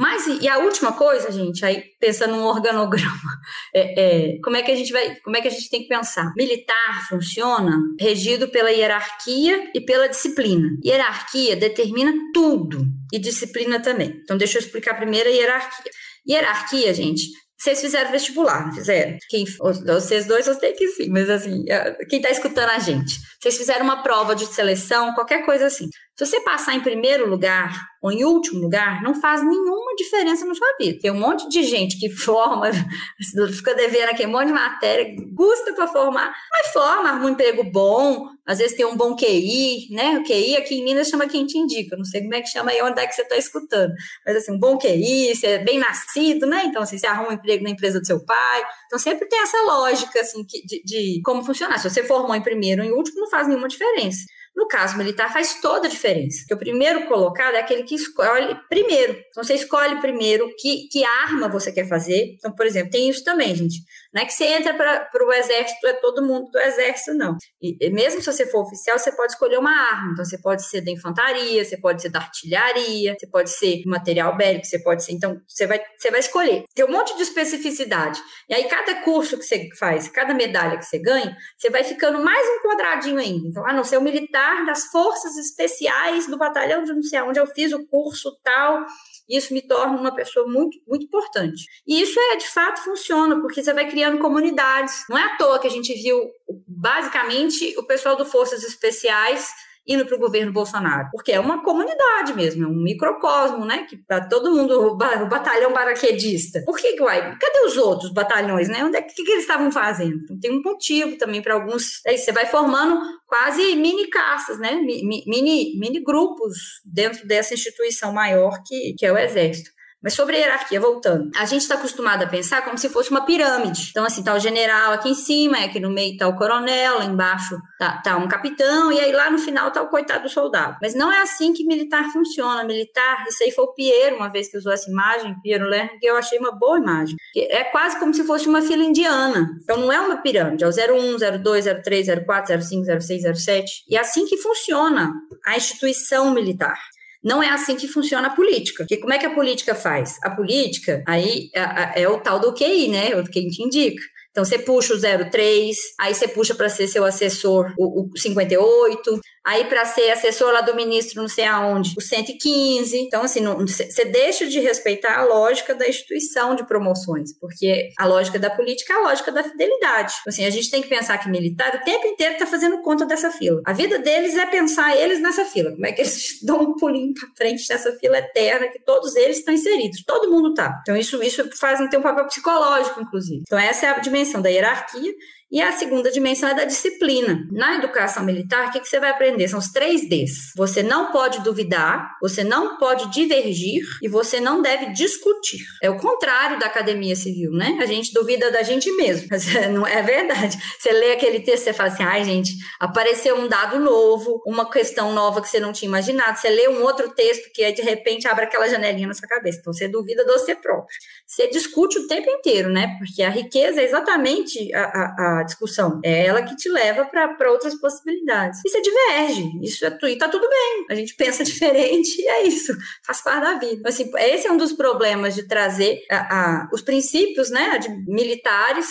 Mas, e a última coisa, gente, aí pensando num organograma, é, é, como é que a gente vai, como é que a gente tem que pensar? Militar funciona regido pela hierarquia e pela disciplina. Hierarquia determina tudo e disciplina também. Então, deixa eu explicar primeiro a hierarquia. Hierarquia, gente, vocês fizeram vestibular, não fizeram? Quem, vocês dois, eu sei que sim, mas assim, quem está escutando a gente? Vocês fizeram uma prova de seleção, qualquer coisa assim. Se você passar em primeiro lugar ou em último lugar, não faz nenhuma diferença na sua vida. Tem um monte de gente que forma, fica devendo aqui um monte de matéria, custa para formar, mas forma, arruma um emprego bom, às vezes tem um bom QI, né? O QI aqui em Minas chama quem te indica, não sei como é que chama aí onde é que você está escutando, mas assim, um bom QI, você é bem nascido, né? Então, assim, você arruma um emprego na empresa do seu pai, então sempre tem essa lógica, assim, de, de como funcionar. Se você formou em primeiro ou em último, não faz nenhuma diferença. No caso militar, faz toda a diferença. Porque o primeiro colocado é aquele que escolhe primeiro. Então, você escolhe primeiro que, que arma você quer fazer. Então, por exemplo, tem isso também, gente. Não é que você entra para o exército, é todo mundo do exército, não. E, mesmo se você for oficial, você pode escolher uma arma. Então, você pode ser da infantaria, você pode ser da artilharia, você pode ser material bélico, você pode ser. Então, você vai, você vai escolher. Tem um monte de especificidade. E aí, cada curso que você faz, cada medalha que você ganha, você vai ficando mais um quadradinho ainda. Então, ah, não, ser o militar das forças especiais do batalhão de não sei onde eu fiz o curso tal isso me torna uma pessoa muito, muito importante. E isso é, de fato, funciona, porque você vai criando comunidades. Não é à toa que a gente viu, basicamente, o pessoal do Forças Especiais indo para o governo Bolsonaro, porque é uma comunidade mesmo, é um microcosmo, né? Que para todo mundo, o batalhão paraquedista. Por que que vai? Cadê os outros batalhões, né? Onde é que, que eles estavam fazendo? Então, tem um motivo também para alguns. Aí você vai formando quase mini caças, né? Mini, mini grupos dentro dessa instituição maior que, que é o Exército. Mas sobre a hierarquia, voltando, a gente está acostumado a pensar como se fosse uma pirâmide. Então, assim, tá o general aqui em cima, aqui no meio tá o coronel, lá embaixo tá, tá um capitão, e aí lá no final tá o coitado do soldado. Mas não é assim que militar funciona. Militar, isso aí foi o Piero, uma vez que usou essa imagem, Piero Lerner, que eu achei uma boa imagem. É quase como se fosse uma fila indiana. Então, não é uma pirâmide, é o 01, 02, 03, 04, 05, 06, 07. E é assim que funciona a instituição militar. Não é assim que funciona a política. Porque como é que a política faz? A política, aí é, é o tal do QI, né? O que a gente indica. Então você puxa o 03, aí você puxa para ser seu assessor o, o 58, aí para ser assessor lá do ministro não sei aonde, o 115. Então, assim, você deixa de respeitar a lógica da instituição de promoções, porque a lógica da política é a lógica da fidelidade. Então, assim, a gente tem que pensar que militar o tempo inteiro está fazendo conta dessa fila. A vida deles é pensar eles nessa fila. Como é que eles dão um pulinho para frente nessa fila eterna que todos eles estão inseridos. Todo mundo tá. Então, isso, isso faz ter um papel psicológico, inclusive. Então, essa é a dimensão da hierarquia e a segunda dimensão é da disciplina. Na educação militar, o que, você vai aprender? São os três Ds. Você não pode duvidar, você não pode divergir e você não deve discutir. É o contrário da academia civil, né? A gente duvida da gente mesmo, mas é, não é verdade. Você lê aquele texto, você fala assim, ai gente, apareceu um dado novo, uma questão nova que você não tinha imaginado. Você lê um outro texto que de repente abre aquela janelinha na sua cabeça. Então você duvida de você próprio. Você discute o tempo inteiro, né? Porque a riqueza é exatamente a, a, a discussão. É ela que te leva para outras possibilidades. E você diverge. Isso é, e tá tudo bem. A gente pensa diferente e é isso. Faz parte da vida. Assim, esse é um dos problemas de trazer a, a, os princípios né, de militares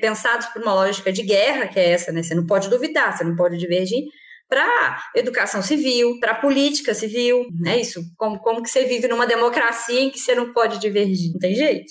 pensados por uma lógica de guerra, que é essa, né? Você não pode duvidar, você não pode divergir para educação civil, para política civil, é isso. Como, como que você vive numa democracia em que você não pode divergir? Não tem jeito.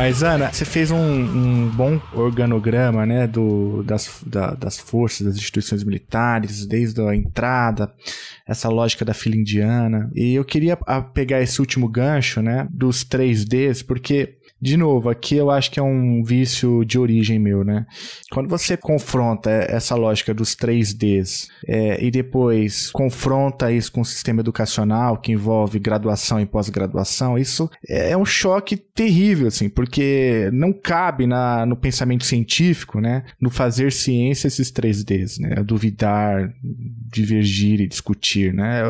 Mas, Ana, você fez um, um bom organograma, né, do, das, da, das forças, das instituições militares, desde a entrada, essa lógica da fila indiana. E eu queria pegar esse último gancho, né, dos 3Ds, porque de novo, aqui eu acho que é um vício de origem meu, né? Quando você confronta essa lógica dos 3Ds é, e depois confronta isso com o sistema educacional que envolve graduação e pós-graduação, isso é um choque terrível, assim, porque não cabe na, no pensamento científico, né? No fazer ciência esses 3Ds, né? Duvidar, divergir e discutir, né?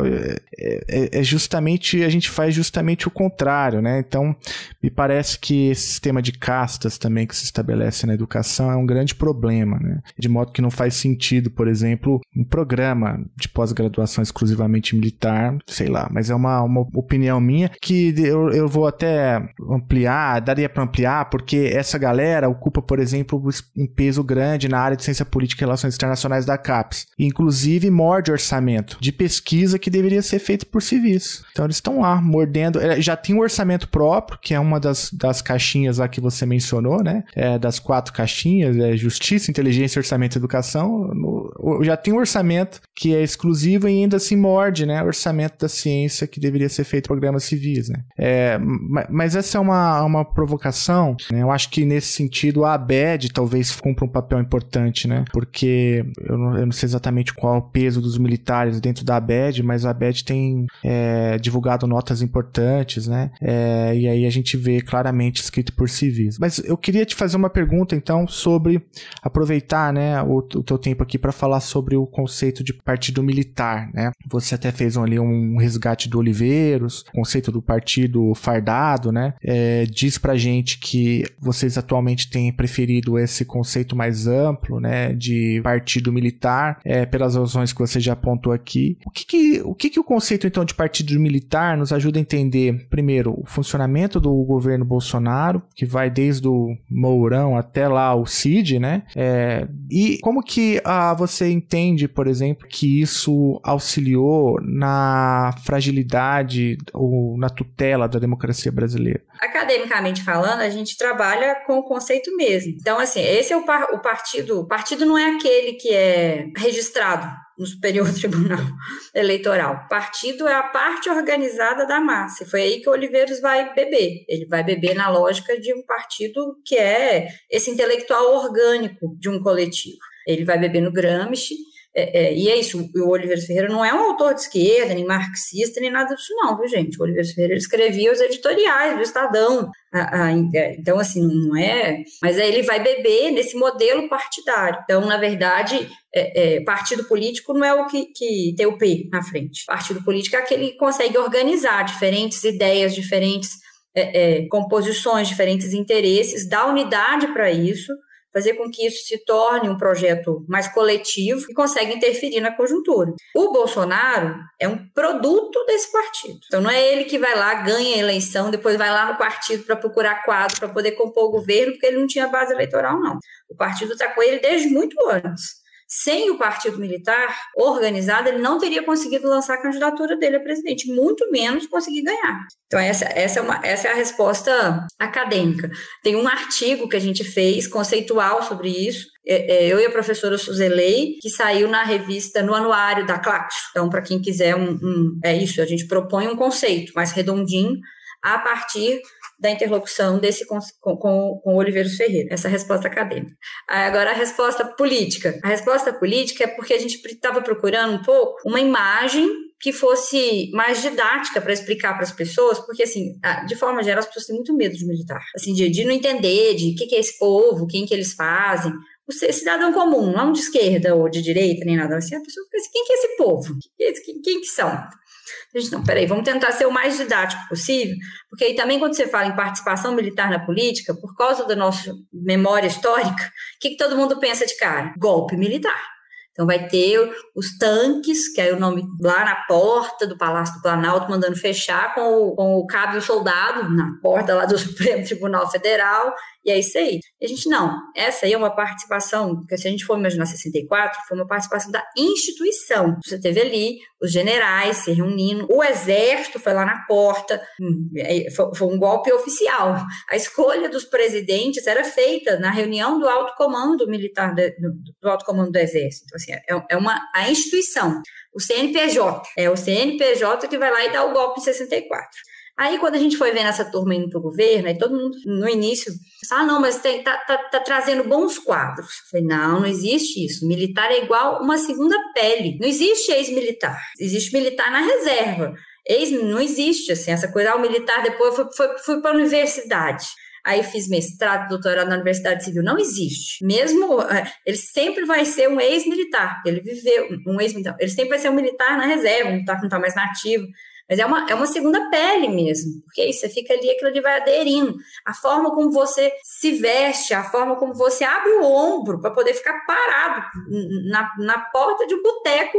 É, é, é justamente, a gente faz justamente o contrário, né? Então, me parece que esse sistema de castas também que se estabelece na educação é um grande problema, né? De modo que não faz sentido, por exemplo, um programa de pós-graduação exclusivamente militar, sei lá, mas é uma, uma opinião minha que eu, eu vou até ampliar, daria para ampliar, porque essa galera ocupa, por exemplo, um peso grande na área de ciência política e relações internacionais da CAPES. Inclusive, morde orçamento de pesquisa que deveria ser feito por civis. Então, eles estão lá mordendo. É, já tem um orçamento próprio, que é uma das, das caixinhas lá que você mencionou, né? É, das quatro caixinhas, é Justiça, Inteligência, Orçamento e Educação. No, já tem um orçamento que é exclusivo e ainda se morde, né? Orçamento da ciência que deveria ser feito programas civis, né? É, mas essa é uma, uma provocação, né? Eu acho que nesse sentido a ABED talvez cumpra um papel importante, né? Porque eu não, eu não sei exatamente qual é o peso dos militares dentro da ABED, mas a ABED tem é, divulgado notas importantes, né? É, e aí a gente vê claramente escrito por civis. Mas eu queria te fazer uma pergunta, então, sobre aproveitar, né, o, o teu tempo aqui para falar sobre o conceito de partido militar, né? Você até fez ali um resgate do Oliveiros, conceito do partido fardado, né? É, diz pra gente que vocês atualmente têm preferido esse conceito mais amplo, né, de partido militar, é, pelas razões que você já apontou aqui. O que que, o que que o conceito, então, de partido militar nos ajuda a entender, primeiro, o funcionamento do governo Bolsonaro, que vai desde o Mourão até lá o Cid, né? É, e como que ah, você entende, por exemplo, que isso auxiliou na fragilidade ou na tutela da democracia brasileira? Academicamente falando, a gente trabalha com o conceito mesmo. Então, assim, esse é o, par o partido. O partido não é aquele que é registrado no Superior Tribunal Eleitoral. Partido é a parte organizada da massa. Foi aí que o Oliveiros vai beber. Ele vai beber na lógica de um partido que é esse intelectual orgânico de um coletivo. Ele vai beber no Gramsci, é, é, e é isso, o Oliveira Ferreira não é um autor de esquerda, nem marxista, nem nada disso não, viu gente? O Oliveira Ferreira escrevia os editoriais do Estadão, é, então assim, não é... Mas aí ele vai beber nesse modelo partidário. Então, na verdade, é, é, partido político não é o que, que tem o P na frente. Partido político é aquele que consegue organizar diferentes ideias, diferentes é, composições, diferentes interesses, dar unidade para isso, fazer com que isso se torne um projeto mais coletivo e consegue interferir na conjuntura. O Bolsonaro é um produto desse partido. Então não é ele que vai lá, ganha a eleição, depois vai lá no partido para procurar quadro para poder compor o governo, porque ele não tinha base eleitoral, não. O partido está com ele desde muito antes. Sem o partido militar organizado, ele não teria conseguido lançar a candidatura dele a presidente, muito menos conseguir ganhar. Então, essa, essa, é, uma, essa é a resposta acadêmica. Tem um artigo que a gente fez, conceitual, sobre isso, é, é, eu e a professora Suzelei, que saiu na revista, no anuário da Claxo. Então, para quem quiser, um, um, é isso, a gente propõe um conceito mais redondinho a partir da interlocução desse com, com, com o Oliveiros Ferreira, essa resposta acadêmica. Agora, a resposta política. A resposta política é porque a gente estava procurando um pouco uma imagem que fosse mais didática para explicar para as pessoas, porque, assim, de forma geral, as pessoas têm muito medo de militar. Assim, de, de não entender de o que, que é esse povo, quem que eles fazem. O cidadão comum, não de esquerda ou de direita, nem nada assim, a pessoa fica assim, quem que é esse povo? Quem, quem que são? A gente, não, peraí, vamos tentar ser o mais didático possível, porque aí também quando você fala em participação militar na política, por causa da nossa memória histórica, o que, que todo mundo pensa de cara? Golpe militar. Então vai ter os tanques, que é o nome lá na porta do Palácio do Planalto, mandando fechar com o, com o cabo e o soldado na porta lá do Supremo Tribunal Federal, e é isso aí. E a gente, não, essa aí é uma participação, porque se a gente for imaginar 64, foi uma participação da instituição. Você teve ali os generais se reunindo, o exército foi lá na porta, hum, foi um golpe oficial. A escolha dos presidentes era feita na reunião do alto comando militar, do alto comando do exército. Então, assim, é, é uma, a instituição. O CNPJ, é o CNPJ que vai lá e dá o golpe em 64. Aí, quando a gente foi vendo essa turma indo para o governo, aí todo mundo, no início, ah, não, mas tem, tá, tá, tá, trazendo bons quadros. Eu falei, não, não existe isso. Militar é igual uma segunda pele. Não existe ex-militar. Existe militar na reserva. Ex não existe, assim, essa coisa, ah, o militar depois foi, foi, para a universidade aí fiz mestrado, doutorado na Universidade Civil. Não existe. Mesmo, é, ele sempre vai ser um ex-militar, ele viveu, um ex-militar, ele sempre vai ser um militar na reserva, um militar que não está mais nativo. Mas é uma, é uma segunda pele mesmo, porque aí você fica ali, aquilo ali vai aderindo. A forma como você se veste, a forma como você abre o ombro para poder ficar parado na, na porta de um boteco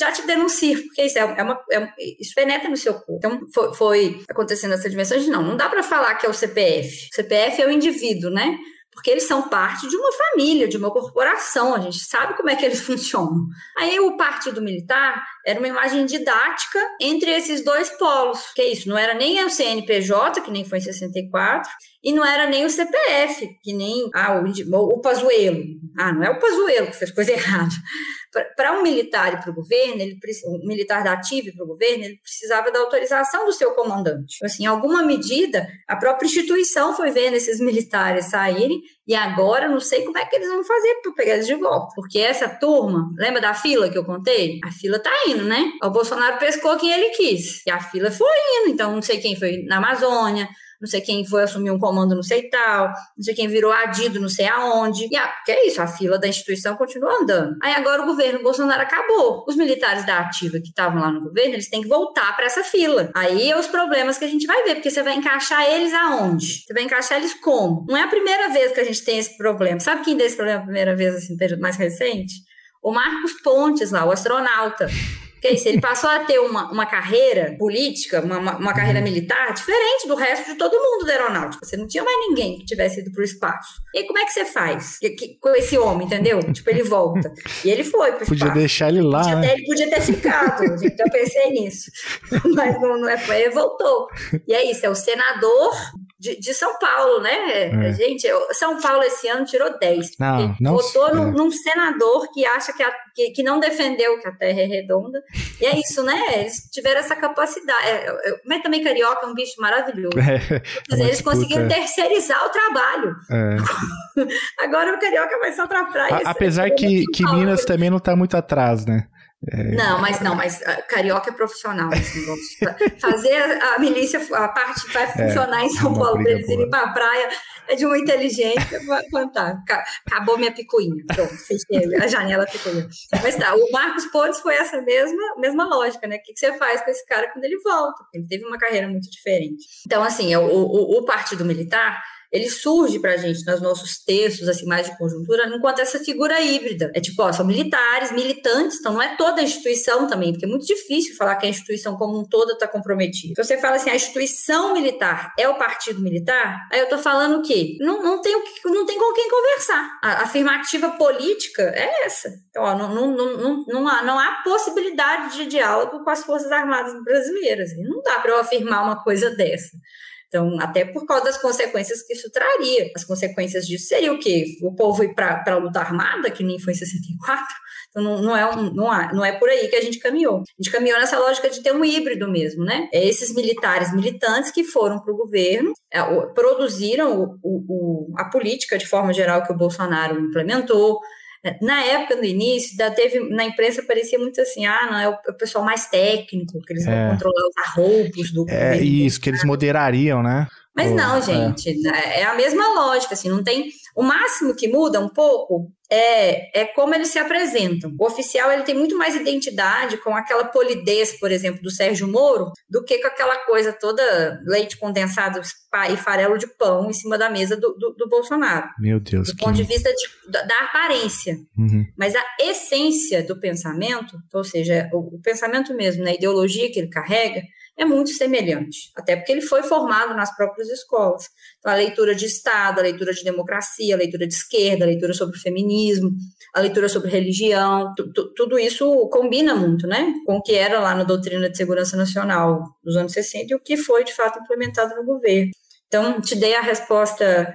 já te denuncia, porque isso, é, é uma, é, isso penetra no seu corpo. Então, foi, foi acontecendo essa dimensão de não, não dá para falar que é o CPF. O CPF é o indivíduo, né? Porque eles são parte de uma família, de uma corporação, a gente sabe como é que eles funcionam. Aí o Partido Militar era uma imagem didática entre esses dois polos, que é isso, não era nem o CNPJ, que nem foi em 64, e não era nem o CPF, que nem ah, o, o Pazuello. Ah, não é o Pazuello que fez coisa errada. Para um militar e para o governo, ele, um militar da ativa para o governo, ele precisava da autorização do seu comandante. Assim, em alguma medida, a própria instituição foi vendo esses militares saírem e agora não sei como é que eles vão fazer para pegar eles de volta. Porque essa turma, lembra da fila que eu contei? A fila tá indo, né? O Bolsonaro pescou quem ele quis. E a fila foi indo. Então, não sei quem foi na Amazônia, não sei quem foi assumir um comando não sei tal, não sei quem virou adido não sei aonde. E ah, é isso, a fila da instituição continua andando. Aí agora o governo Bolsonaro acabou. Os militares da ativa que estavam lá no governo, eles têm que voltar para essa fila. Aí é os problemas que a gente vai ver, porque você vai encaixar eles aonde? Você vai encaixar eles como? Não é a primeira vez que a gente tem esse problema. Sabe quem deu esse problema a primeira vez, assim, período mais recente? O Marcos Pontes lá, o astronauta. Isso, ele passou a ter uma, uma carreira política, uma, uma, uma carreira militar diferente do resto de todo mundo da aeronáutica. Você não tinha mais ninguém que tivesse ido para o espaço. E aí, como é que você faz que, que, com esse homem, entendeu? tipo, ele volta. E ele foi para Podia deixar ele lá. Podia né? ter, ele podia ter ficado. Gente, eu pensei nisso. Mas não, não é, ele voltou. E é isso, é o senador de, de, São Paulo, né? É. Gente, São Paulo esse ano tirou 10. Não, não votou num, num, senador que acha que, a, que, que, não defendeu que a Terra é redonda. E é isso, né? Eles tiveram essa capacidade. É, é, mas também carioca é um bicho maravilhoso. É, dizer, eles conseguiram terceirizar o trabalho. Agora o carioca vai só pra praia. A, apesar que, que Minas também não tá muito atrás, né? É... Não, mas não, mas uh, carioca é profissional nesse negócio. Fazer a, milícia, a parte vai é, funcionar é, em São Paulo para eles irem para a praia é de uma inteligência fantástica. Acabou minha picuinha. Pronto, fechei a janela picuinha. Mas tá, o Marcos Pontes foi essa mesma, mesma lógica, né? O que, que você faz com esse cara quando ele volta? Ele teve uma carreira muito diferente. Então, assim, o, o, o Partido Militar ele surge para a gente nos nossos textos, assim, mais de conjuntura, enquanto essa figura híbrida. É tipo, ó, são militares, militantes, então não é toda a instituição também, porque é muito difícil falar que a instituição como um todo está comprometida. Então você fala assim, a instituição militar é o partido militar, aí eu tô falando o quê? Não, não, tem, não tem com quem conversar. A afirmativa política é essa. Então, ó, não, não, não, não, há, não há possibilidade de diálogo com as Forças Armadas brasileiras. Não dá para eu afirmar uma coisa dessa. Então, até por causa das consequências que isso traria. As consequências disso seria o quê? O povo ir para a luta armada, que nem foi em 64. Então, não, não, é um, não, há, não é por aí que a gente caminhou. A gente caminhou nessa lógica de ter um híbrido mesmo, né? É esses militares militantes que foram para o governo, é, produziram o, o, a política de forma geral que o Bolsonaro implementou, na época, no início, da teve, na imprensa parecia muito assim, ah, não, é o, é pessoal mais técnico, que eles é. vão controlar os arroubos do É governo, isso, que eles moderariam, né? Mas não, é. gente, é. é a mesma lógica, assim, não tem... O máximo que muda um pouco é, é como eles se apresentam. O oficial ele tem muito mais identidade com aquela polidez, por exemplo, do Sérgio Moro, do que com aquela coisa toda leite condensado e farelo de pão em cima da mesa do, do, do Bolsonaro. Meu Deus. Do que... ponto de vista de, da, da, aparência. Uhum. Mas a essência do pensamento, ou seja, o, o pensamento mesmo, na né, ideologia que ele carrega, é muito semelhante, até porque ele foi formado nas próprias escolas. Então, a leitura de Estado, a leitura de democracia, a leitura de esquerda, a leitura sobre feminismo, a leitura sobre religião, tudo isso combina muito, né, com o que era lá na doutrina de segurança nacional dos anos 60 e o que foi, de fato, implementado no governo. Então, te dei a resposta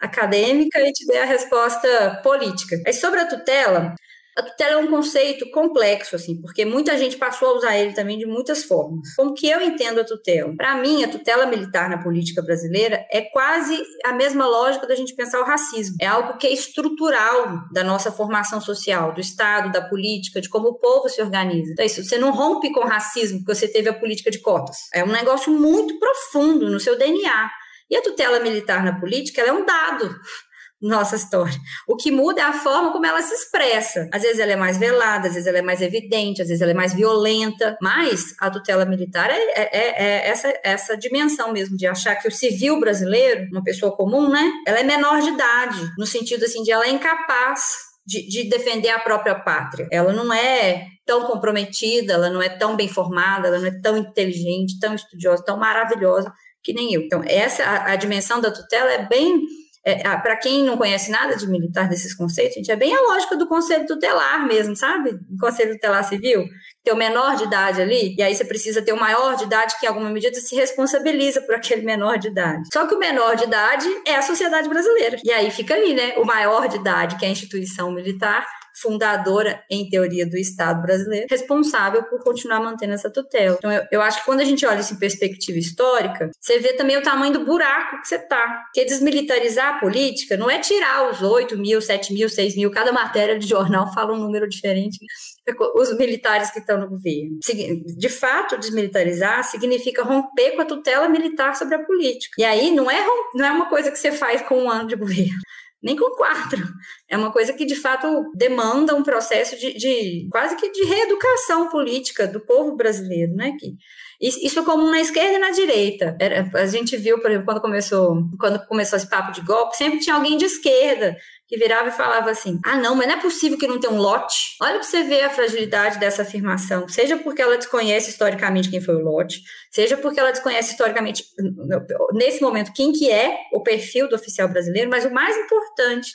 acadêmica e te dei a resposta política. Aí, sobre a tutela, A tutela é um conceito complexo, assim, porque muita gente passou a usar ele também de muitas formas. Como que eu entendo a tutela? Para mim, a tutela militar na política brasileira é quase a mesma lógica da gente pensar o racismo. É algo que é estrutural da nossa formação social, do Estado, da política, de como o povo se organiza. Então, é isso, você não rompe com o racismo porque você teve a política de cotas. É um negócio muito profundo no seu DNA. E a tutela militar na política é um dado nossa história. O que muda é a forma como ela se expressa. Às vezes ela é mais velada, às vezes ela é mais evidente, às vezes ela é mais violenta, mas a tutela militar é, é, é, é essa, essa dimensão mesmo de achar que o civil brasileiro, uma pessoa comum, né, ela é menor de idade, no sentido assim de ela é incapaz de, de, defender a própria pátria. Ela não é tão comprometida, ela não é tão bem formada, ela não é tão inteligente, tão estudiosa, tão maravilhosa que nem eu. Então, essa a, a dimensão da tutela é bem é, para quem não conhece nada de militar desses conceitos, gente, é bem a lógica do conselho tutelar mesmo, sabe? Conselho tutelar civil, tem o menor de idade ali, e aí você precisa ter o maior de idade que, em alguma medida, se responsabiliza por aquele menor de idade. Só que o menor de idade é a sociedade brasileira. E aí fica ali, né? O maior de idade, que é a instituição militar, fundadora, em teoria, do Estado brasileiro, responsável por continuar mantendo essa tutela. Então, eu, eu acho que quando a gente olha isso em perspectiva histórica, você vê também o tamanho do buraco que você tá. Porque desmilitarizar a política não é tirar os 8 mil, 7 mil, 6 mil, cada matéria de jornal fala um número diferente os militares que estão no governo. De fato, desmilitarizar significa romper com a tutela militar sobre a política. E aí não é, não é uma coisa que você faz com um ano de governo nem com quatro. É uma coisa que, de fato, demanda um processo de, de quase que de reeducação política do povo brasileiro, né? Que, isso é comum na esquerda e na direita. A gente viu, por exemplo, quando começou, quando começou esse papo de golpe, sempre tinha alguém de esquerda que virava e falava assim: ah, não, mas não é possível que não tenha um lote. Olha para você ver a fragilidade dessa afirmação. Seja porque ela desconhece historicamente quem foi o lote, seja porque ela desconhece historicamente, nesse momento, quem que é o perfil do oficial brasileiro, mas o mais importante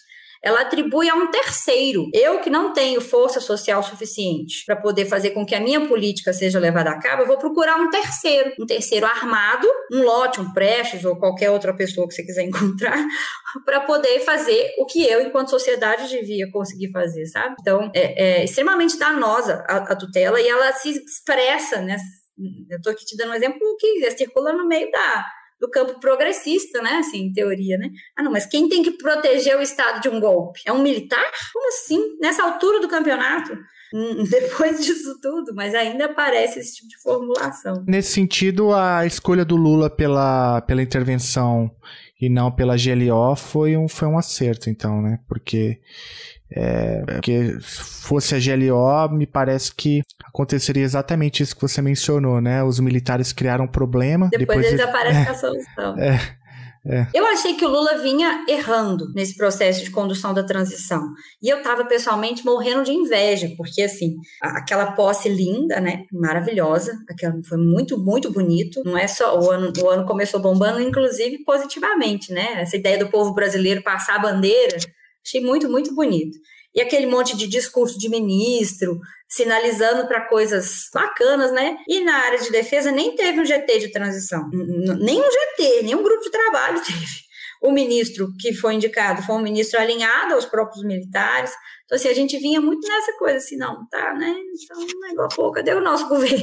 ela atribui a um terceiro. Eu que não tenho força social suficiente para poder fazer com que a minha política seja levada a cabo, eu vou procurar um terceiro, um terceiro armado, um lote, um Prestes ou qualquer outra pessoa que você quiser encontrar, para poder fazer o que eu, enquanto sociedade, devia conseguir fazer, sabe? Então, é, é extremamente danosa a, a tutela e ela se expressa, né? Eu estou aqui te dando um exemplo que circula no meio da do campo progressista, né? Assim, em teoria, né? Ah, não, mas quem tem que proteger o Estado de um golpe? É um militar? Como assim? Nessa altura do campeonato? Hum, depois disso tudo, mas ainda aparece esse tipo de formulação. Nesse sentido, a escolha do Lula pela, pela intervenção e não pela GLO foi um, foi um acerto, então, né? Porque é, porque fosse a GLO, me parece que aconteceria exatamente isso que você mencionou, né? Os militares criaram um problema. Depois, depois eles aparecem é, com a solução. É, é. Eu achei que o Lula vinha errando nesse processo de condução da transição. E eu estava pessoalmente morrendo de inveja, porque assim, aquela posse linda, né? Maravilhosa, aquela foi muito, muito bonito. Não é só o ano, o ano começou bombando, inclusive positivamente, né? Essa ideia do povo brasileiro passar a bandeira Achei muito, muito bonito. E aquele monte de discurso de ministro, sinalizando para coisas bacanas, né? E na área de defesa nem teve um GT de transição. Nem um GT, nem um grupo de trabalho teve. O ministro que foi indicado foi um ministro alinhado aos próprios militares. Então, assim, a gente vinha muito nessa coisa assim, não, tá, né? Então, negócio, pô, cadê o nosso governo?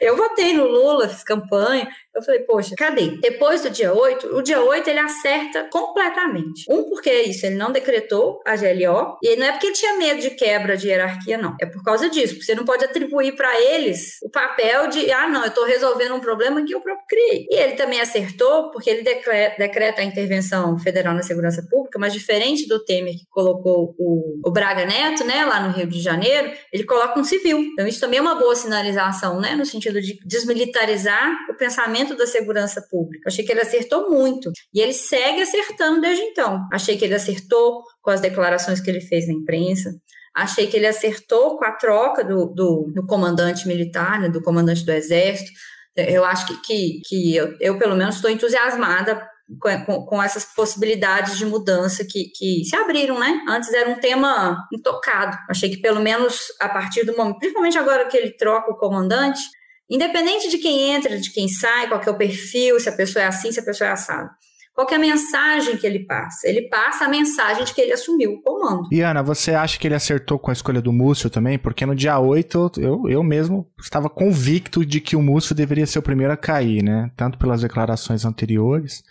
eu votei no Lula, fiz campanha, eu falei, poxa, cadê? Depois do dia 8, o dia 8 ele acerta completamente. Um, porque é isso, ele não decretou a GLO, e não é porque ele tinha medo de quebra de hierarquia, não. É por causa disso, porque você não pode atribuir para eles o papel de, ah, não, eu estou resolvendo um problema que eu próprio criei. E ele também acertou, porque ele decreta a intervenção federal na segurança pública, mas diferente do Temer que colocou o, o Braga Neto, né, lá no Rio de Janeiro, ele coloca um civil. Então, isso também é uma boa sinalização, né, no sentido de desmilitarizar o pensamento da segurança pública. Achei que ele acertou muito. E ele segue acertando desde então. Achei que ele acertou com as declarações que ele fez na imprensa. Achei que ele acertou com a troca do, do, do comandante militar, né, do comandante do exército. Eu acho que, que, que eu, eu, pelo menos, estou entusiasmada com, com, essas possibilidades de mudança que, que se abriram, né? Antes era um tema intocado. Achei que pelo menos a partir do momento, principalmente agora que ele troca o comandante, Independente de quem entra, de quem sai, qual é o perfil, se a pessoa é assim, se a pessoa é assada. Qual é a mensagem que ele passa? Ele passa a mensagem de que ele assumiu o comando. E Ana, você acha que ele acertou com a escolha do Múcio também? Porque no dia 8, eu, eu mesmo estava convicto de que o Múcio deveria ser o primeiro a cair, né? Tanto pelas declarações anteriores,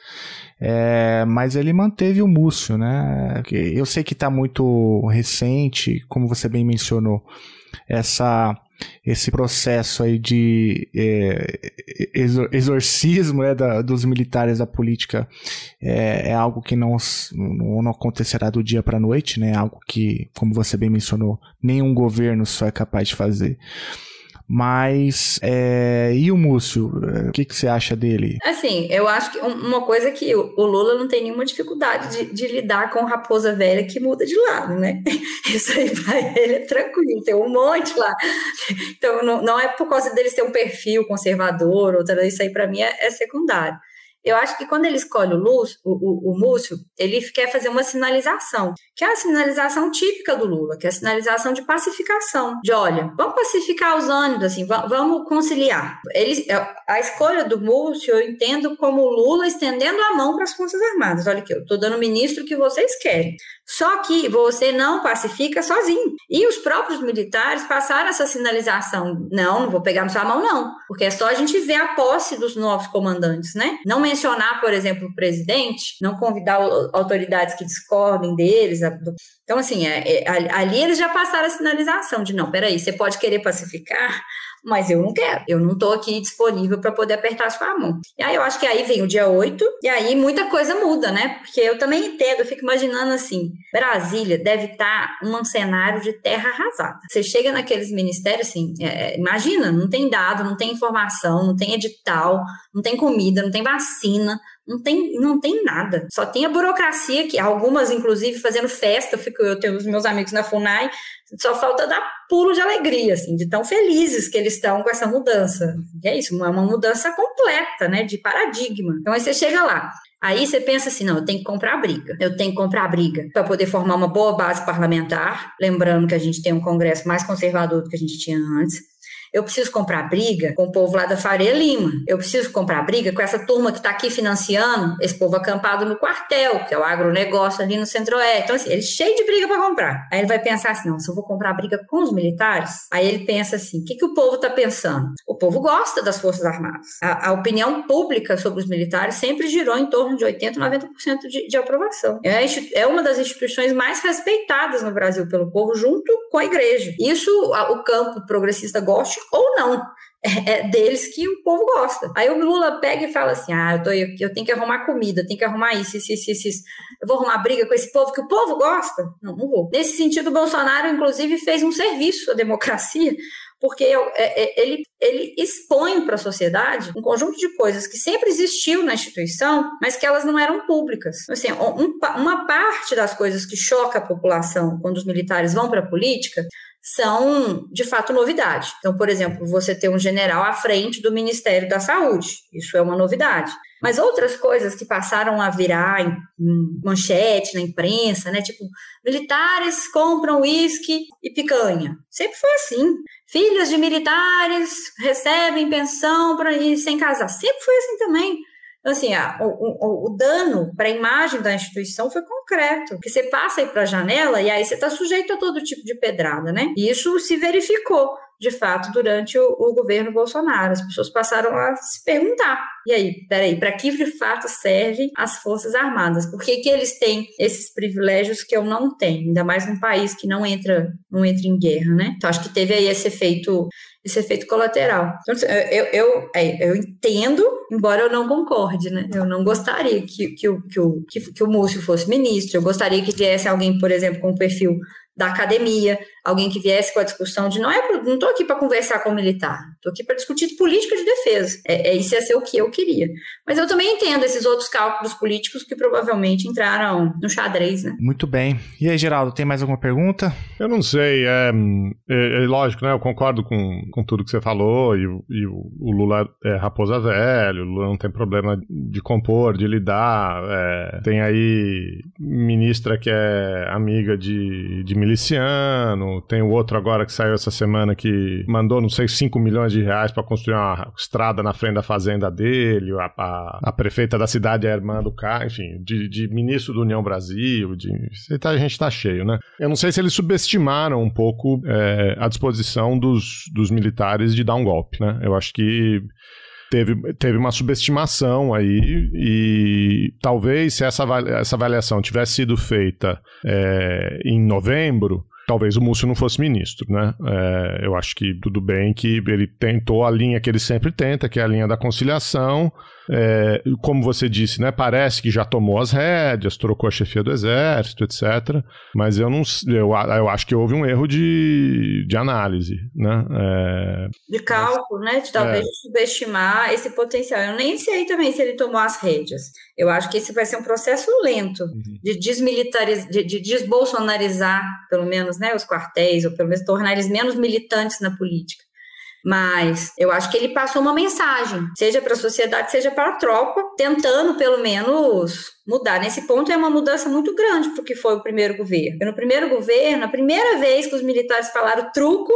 é, mas ele manteve o Múcio, né? Eu sei que está muito recente, como você bem mencionou, essa esse processo aí de é, exorcismo né, da, dos militares da política é, é, algo que não, não acontecerá do dia para a noite, né? Algo que, como você bem mencionou, nenhum governo só é capaz de fazer. Mas, é, e o Múcio? O que, que você acha dele? Assim, eu acho que uma coisa que o Lula não tem nenhuma dificuldade de, de lidar com raposa velha que muda de lado, né? Isso aí pra ele é tranquilo, tem um monte lá. Então, não, não é por causa dele ser um perfil conservador, outra, isso aí para mim é, é secundário. Eu acho que quando ele escolhe o, Lúcio, o, o, o Múcio, ele quer fazer uma sinalização, que é a sinalização típica do Lula, que é a sinalização de pacificação, de olha, vamos pacificar os ânimos, assim, vamos conciliar. Ele, é, a escolha do Múcio eu entendo como o Lula estendendo a mão para as Forças Armadas. Olha aqui, eu estou dando o ministro que vocês querem. Só que você não pacifica sozinho. E os próprios militares passaram essa sinalização. Não, não vou pegar na sua mão, não. Porque é só a gente ver a posse dos novos comandantes, né? Não mencionar, por exemplo, o presidente, não convidar autoridades que discordem deles. Então, assim, é, é, ali eles já passaram a sinalização de não, peraí, você pode querer pacificar, mas eu não quero, eu não estou aqui disponível para poder apertar sua mão. E aí eu acho que aí vem o dia 8, e aí muita coisa muda, né? Porque eu também entendo, eu fico imaginando assim, Brasília deve estar tá um cenário de terra arrasada. Você chega naqueles ministérios, assim, é, é, imagina, não tem dado, não tem informação, não tem edital, não tem comida, não tem vacina, não tem, não tem nada. Só tem a burocracia, que algumas, inclusive, fazendo festa. Eu, fico, eu tenho os meus amigos na FUNAI, só falta dar pulo de alegria, assim, de tão felizes que eles estão com essa mudança. E é isso, uma, uma mudança completa, né, de paradigma. Então aí você chega lá. Aí você pensa assim, não, eu tenho que comprar briga. Eu tenho que comprar briga para poder formar uma boa base parlamentar, lembrando que a gente tem um Congresso mais conservador do que a gente tinha antes. Eu preciso comprar briga com o povo lá da Faria Lima. Eu preciso comprar briga com essa turma que está aqui financiando esse povo acampado no quartel, que é o agronegócio ali no Centro-Oeste. Então, assim, ele é cheio de briga para comprar. Aí ele vai pensar assim: não, se eu vou comprar briga com os militares, aí ele pensa assim: o que, que o povo está pensando? O povo gosta das Forças Armadas. A, a, opinião pública sobre os militares sempre girou em torno de 80%, 90% de, de aprovação. É, é uma das instituições mais respeitadas no Brasil pelo povo, junto com a igreja. Isso o campo progressista gosta ou não. É, é, deles que o povo gosta. Aí o Lula pega e fala assim: ah, eu, tô, eu, eu tenho que arrumar comida, tenho que arrumar isso, isso, isso, isso, isso. Eu vou arrumar briga com esse povo que o povo gosta? Não, não vou. Nesse sentido, o Bolsonaro, inclusive, fez um serviço à democracia, porque é, é, ele, ele expõe para a sociedade um conjunto de coisas que sempre existiu na instituição, mas que elas não eram públicas. Assim, um, uma parte das coisas que choca a população quando os militares vão para a política são de fato novidade. Então, por exemplo, você ter um general à frente do Ministério da Saúde, isso é uma novidade. Mas outras coisas que passaram a virar em, manchete na imprensa, né? Tipo, militares compram uísque e picanha. Sempre foi assim. Filhos de militares recebem pensão para ir sem casar. Sempre foi assim também. Então, assim, a, o, o, o, dano para a imagem da instituição foi concreto. Porque você passa aí para a janela e aí você está sujeito a todo tipo de pedrada, né? E isso se verificou de fato, durante o, o, governo Bolsonaro. As pessoas passaram a se perguntar: e aí, peraí, para que de fato servem as Forças Armadas? Por que, que eles têm esses privilégios que eu não tenho? Ainda mais num país que não entra, não entra em guerra, né? Então, acho que teve aí esse efeito esse efeito colateral. Então, assim, eu, eu, é, eu entendo, embora eu não concorde, né? Eu não gostaria que, que, o, que, o, que, que o Múcio fosse ministro, eu gostaria que viesse alguém, por exemplo, com um perfil da academia, alguém que viesse com a discussão de não é não estou aqui para conversar com o militar, estou aqui para discutir política de defesa. É, é, isso ia ser o que eu queria. Mas eu também entendo esses outros cálculos políticos que provavelmente entraram no xadrez, né? Muito bem. E aí, Geraldo, tem mais alguma pergunta? Eu não sei. É, é, é lógico, né? Eu concordo com, com tudo que você falou e, e o, o, Lula é raposa velho, o Lula não tem problema de compor, de lidar. É, tem aí ministra que é amiga de, de miliciano, tem o outro agora que saiu essa semana que mandou, não sei, 5 milhões de reais para construir uma estrada na frente da fazenda dele, a, a, a prefeita da cidade é irmã do cara, enfim, de, de ministro do União Brasil, de, a gente tá cheio, né? Eu não sei se eles subestimaram um pouco é, a disposição dos, dos militares de dar um golpe, né? Eu acho que teve, teve uma subestimação aí e talvez se essa, essa avaliação tivesse sido feita é, em novembro, talvez o Múcio não fosse ministro, né? É, eu acho que tudo bem que ele tentou a linha que ele sempre tenta, que é a linha da conciliação, é, como você disse, né, parece que já tomou as rédeas, trocou a chefia do exército, etc. Mas eu não, eu, eu acho que houve um erro de, de análise, né? É, de cálculo, né? De talvez é. subestimar esse potencial. Eu nem sei também se ele tomou as rédeas. Eu acho que esse vai ser um processo lento uhum. de desmilitarizar, de, de desbolsonarizar, pelo menos, né, os quartéis, ou pelo menos tornar eles menos militantes na política. Mas eu acho que ele passou uma mensagem, seja para a sociedade, seja para a tropa, tentando pelo menos mudar. Nesse ponto é uma mudança muito grande para o que foi o primeiro governo. No primeiro governo, a primeira vez que os militares falaram truco,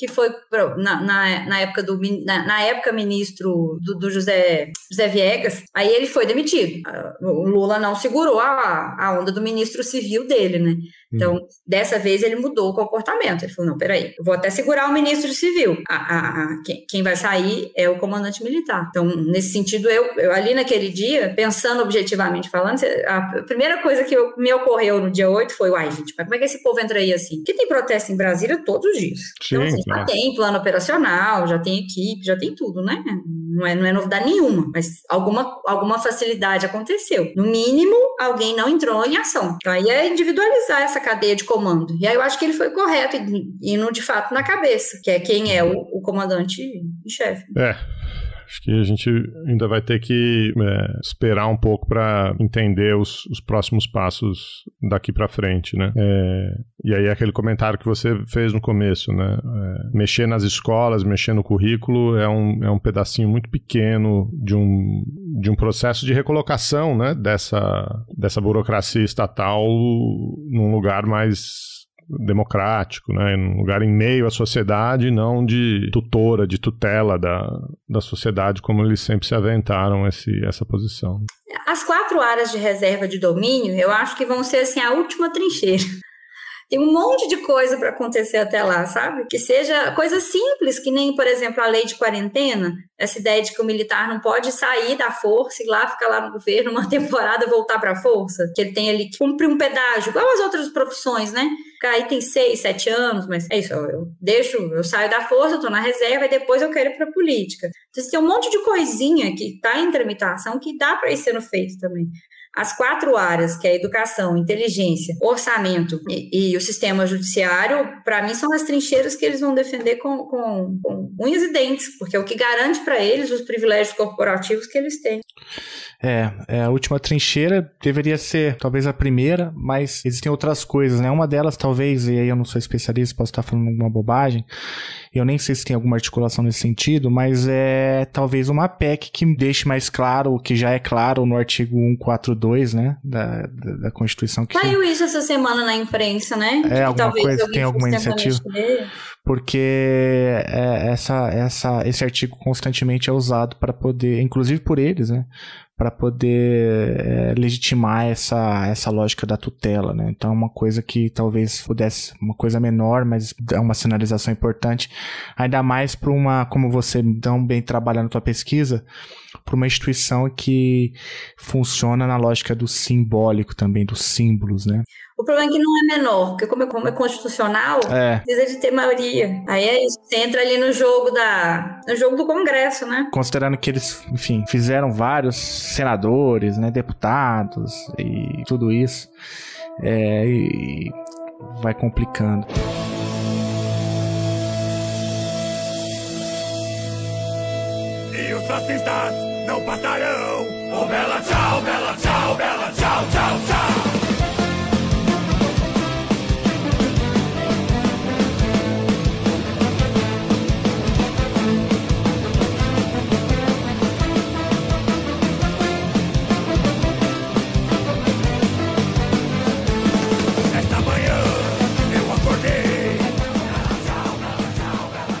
que foi na, na, na época do na, na, época ministro do, do, José, José Viegas, aí ele foi demitido. O Lula não segurou a, a onda do ministro civil dele, né? Então, uhum. dessa vez ele mudou o comportamento. Ele falou: não, peraí, eu vou até segurar o ministro civil. A, a, a, quem, vai sair é o comandante militar. Então, nesse sentido, eu, eu, ali naquele dia, pensando objetivamente falando, a primeira coisa que eu, me ocorreu no dia 8 foi: uai, gente, mas como é que esse povo entra aí assim? Porque tem protesto em Brasília todos os dias. Sim, então, assim, já tem plano operacional, já tem equipe, já tem tudo, né? Não é, não é novidade nenhuma, mas alguma, alguma facilidade aconteceu. No mínimo, alguém não entrou em ação. Então, aí é individualizar essa cadeia de comando. E aí eu acho que ele foi correto, indo de fato na cabeça, que é quem é o, o comandante em chefe. É. Acho que a gente ainda vai ter que é, esperar um pouco para entender os, os, próximos passos daqui para frente, né? É, e aí aquele comentário que você fez no começo, né? É, mexer nas escolas, mexer no currículo é um, é um pedacinho muito pequeno de um, de um processo de recolocação, né? Dessa, dessa burocracia estatal num lugar mais democrático, né? Um lugar em meio à sociedade, não de tutora, de tutela da, da sociedade, como eles sempre se aventaram esse, essa posição. As quatro áreas de reserva de domínio, eu acho que vão ser assim a última trincheira. Tem um monte de coisa para acontecer até lá, sabe? Que seja coisa simples, que nem, por exemplo, a lei de quarentena, essa ideia de que o militar não pode sair da força e lá ficar lá no governo uma temporada voltar para a força, que ele tem ali que cumprir um pedágio, igual as outras profissões, né? Aí tem seis, sete anos, mas é isso, eu deixo, eu saio da força, eu tô na reserva e depois eu quero ir pra política. Então, tem um monte de coisinha que tá em tramitação que dá para ir sendo feito também. As quatro áreas, que é educação, inteligência, orçamento e, e o sistema judiciário, para mim são as trincheiras que eles vão defender com, com, com unhas e dentes, porque é o que garante para eles os privilégios corporativos que eles têm. É, é, a última trincheira deveria ser talvez a primeira, mas existem outras coisas, né? Uma delas, talvez, e aí eu não sou especialista, posso estar falando alguma bobagem, eu nem sei se tem alguma articulação nesse sentido, mas é talvez uma PEC que deixe mais claro o que já é claro no artigo 142, né? Da, da, da Constituição. Que Saiu isso essa semana na imprensa, né? É, alguma coisa, tem alguma iniciativa. Porque é, essa, essa, esse artigo constantemente é usado para poder, inclusive por eles, né? Para poder é, legitimar essa, essa lógica da tutela, né? Então, é uma coisa que talvez pudesse, uma coisa menor, mas é uma sinalização importante, ainda mais para uma, como você tão bem trabalha na tua pesquisa, para uma instituição que funciona na lógica do simbólico também, dos símbolos, né? O problema é que não é menor, porque como é, como é constitucional, é. precisa de ter maioria. Aí é isso, você entra ali no jogo da no jogo do Congresso, né? Considerando que eles, enfim, fizeram vários senadores, né, deputados e tudo isso, é, e vai complicando. E os fascistas não passarão. Oh, bela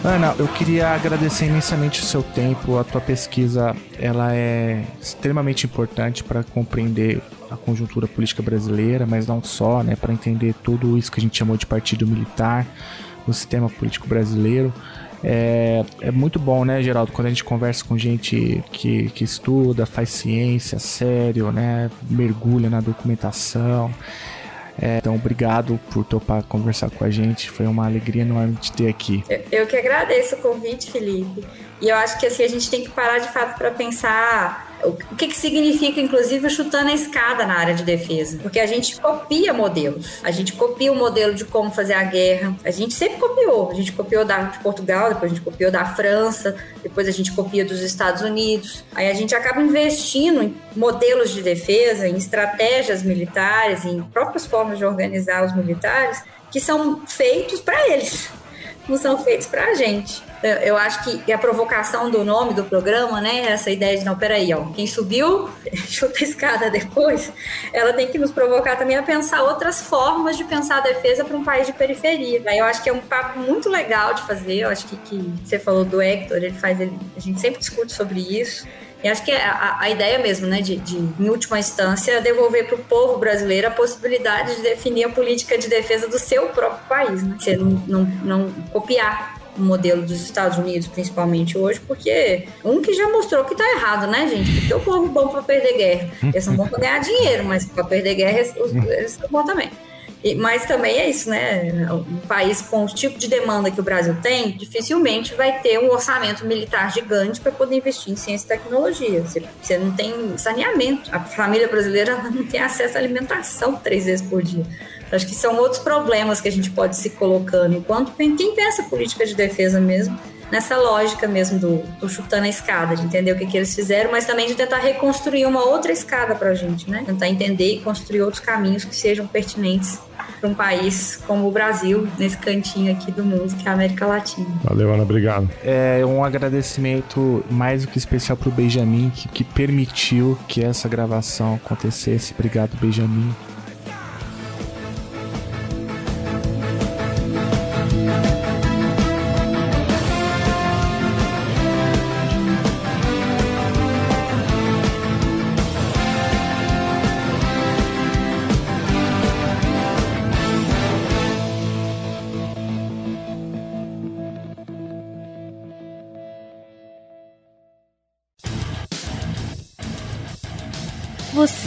Ana, eu queria agradecer imensamente o seu tempo, a tua pesquisa, ela é extremamente importante para compreender a conjuntura política brasileira, mas não só, né, para entender tudo isso que a gente chamou de partido militar no sistema político brasileiro. É, é muito bom, né, Geraldo, quando a gente conversa com gente que, que estuda, faz ciência sério, né, mergulha na documentação. É, então, obrigado por topar conversar com a gente. Foi uma alegria enorme te ter aqui. Eu, eu que agradeço o convite, Felipe. E eu acho que assim, a gente tem que parar de fato para pensar o que, que significa, inclusive, chutando a escada na área de defesa? Porque a gente copia modelos. A gente copia o modelo de como fazer a guerra. A gente sempre copiou. A gente copiou da, de Portugal, depois a gente copiou da França, depois a gente copia dos Estados Unidos. Aí a gente acaba investindo em modelos de defesa, em estratégias militares, em próprias formas de organizar os militares, que são feitos para eles, não são feitos para a gente. Eu acho que a provocação do nome do programa, né, essa ideia de não, peraí, ó, quem subiu, chuta a escada depois, ela tem que nos provocar também a pensar outras formas de pensar a defesa para um país de periferia. Aí eu acho que é um papo muito legal de fazer, eu acho que, que você falou do Hector, ele faz, ele, a gente sempre discute sobre isso, e acho que é a, a ideia mesmo, né, de, de, em última instância, devolver para o povo brasileiro a possibilidade de definir a política de defesa do seu próprio país, né? Você não, não, não copiar o modelo dos Estados Unidos, principalmente hoje, porque um que já mostrou que tá errado, né, gente? Porque o povo é bom para perder guerra. Eles são bons para ganhar dinheiro, mas para perder guerra eles são bons também. E, mas também é isso, né? Um país com o tipo de demanda que o Brasil tem, dificilmente vai ter um orçamento militar gigante para poder investir em ciência e tecnologia. Você, você, não tem saneamento. A família brasileira não tem acesso à alimentação três vezes por dia. Acho que são outros problemas que a gente pode se colocando enquanto quem pensa política de defesa mesmo, nessa lógica mesmo do, do chutando a escada, de entender o que, que eles fizeram, mas também de tentar reconstruir uma outra escada para a gente, né? Tentar entender e construir outros caminhos que sejam pertinentes para um país como o Brasil, nesse cantinho aqui do mundo, que é a América Latina. Valeu, Ana, obrigado. É um agradecimento mais do que especial para o Benjamin, que, que permitiu que essa gravação acontecesse. Obrigado, Benjamin.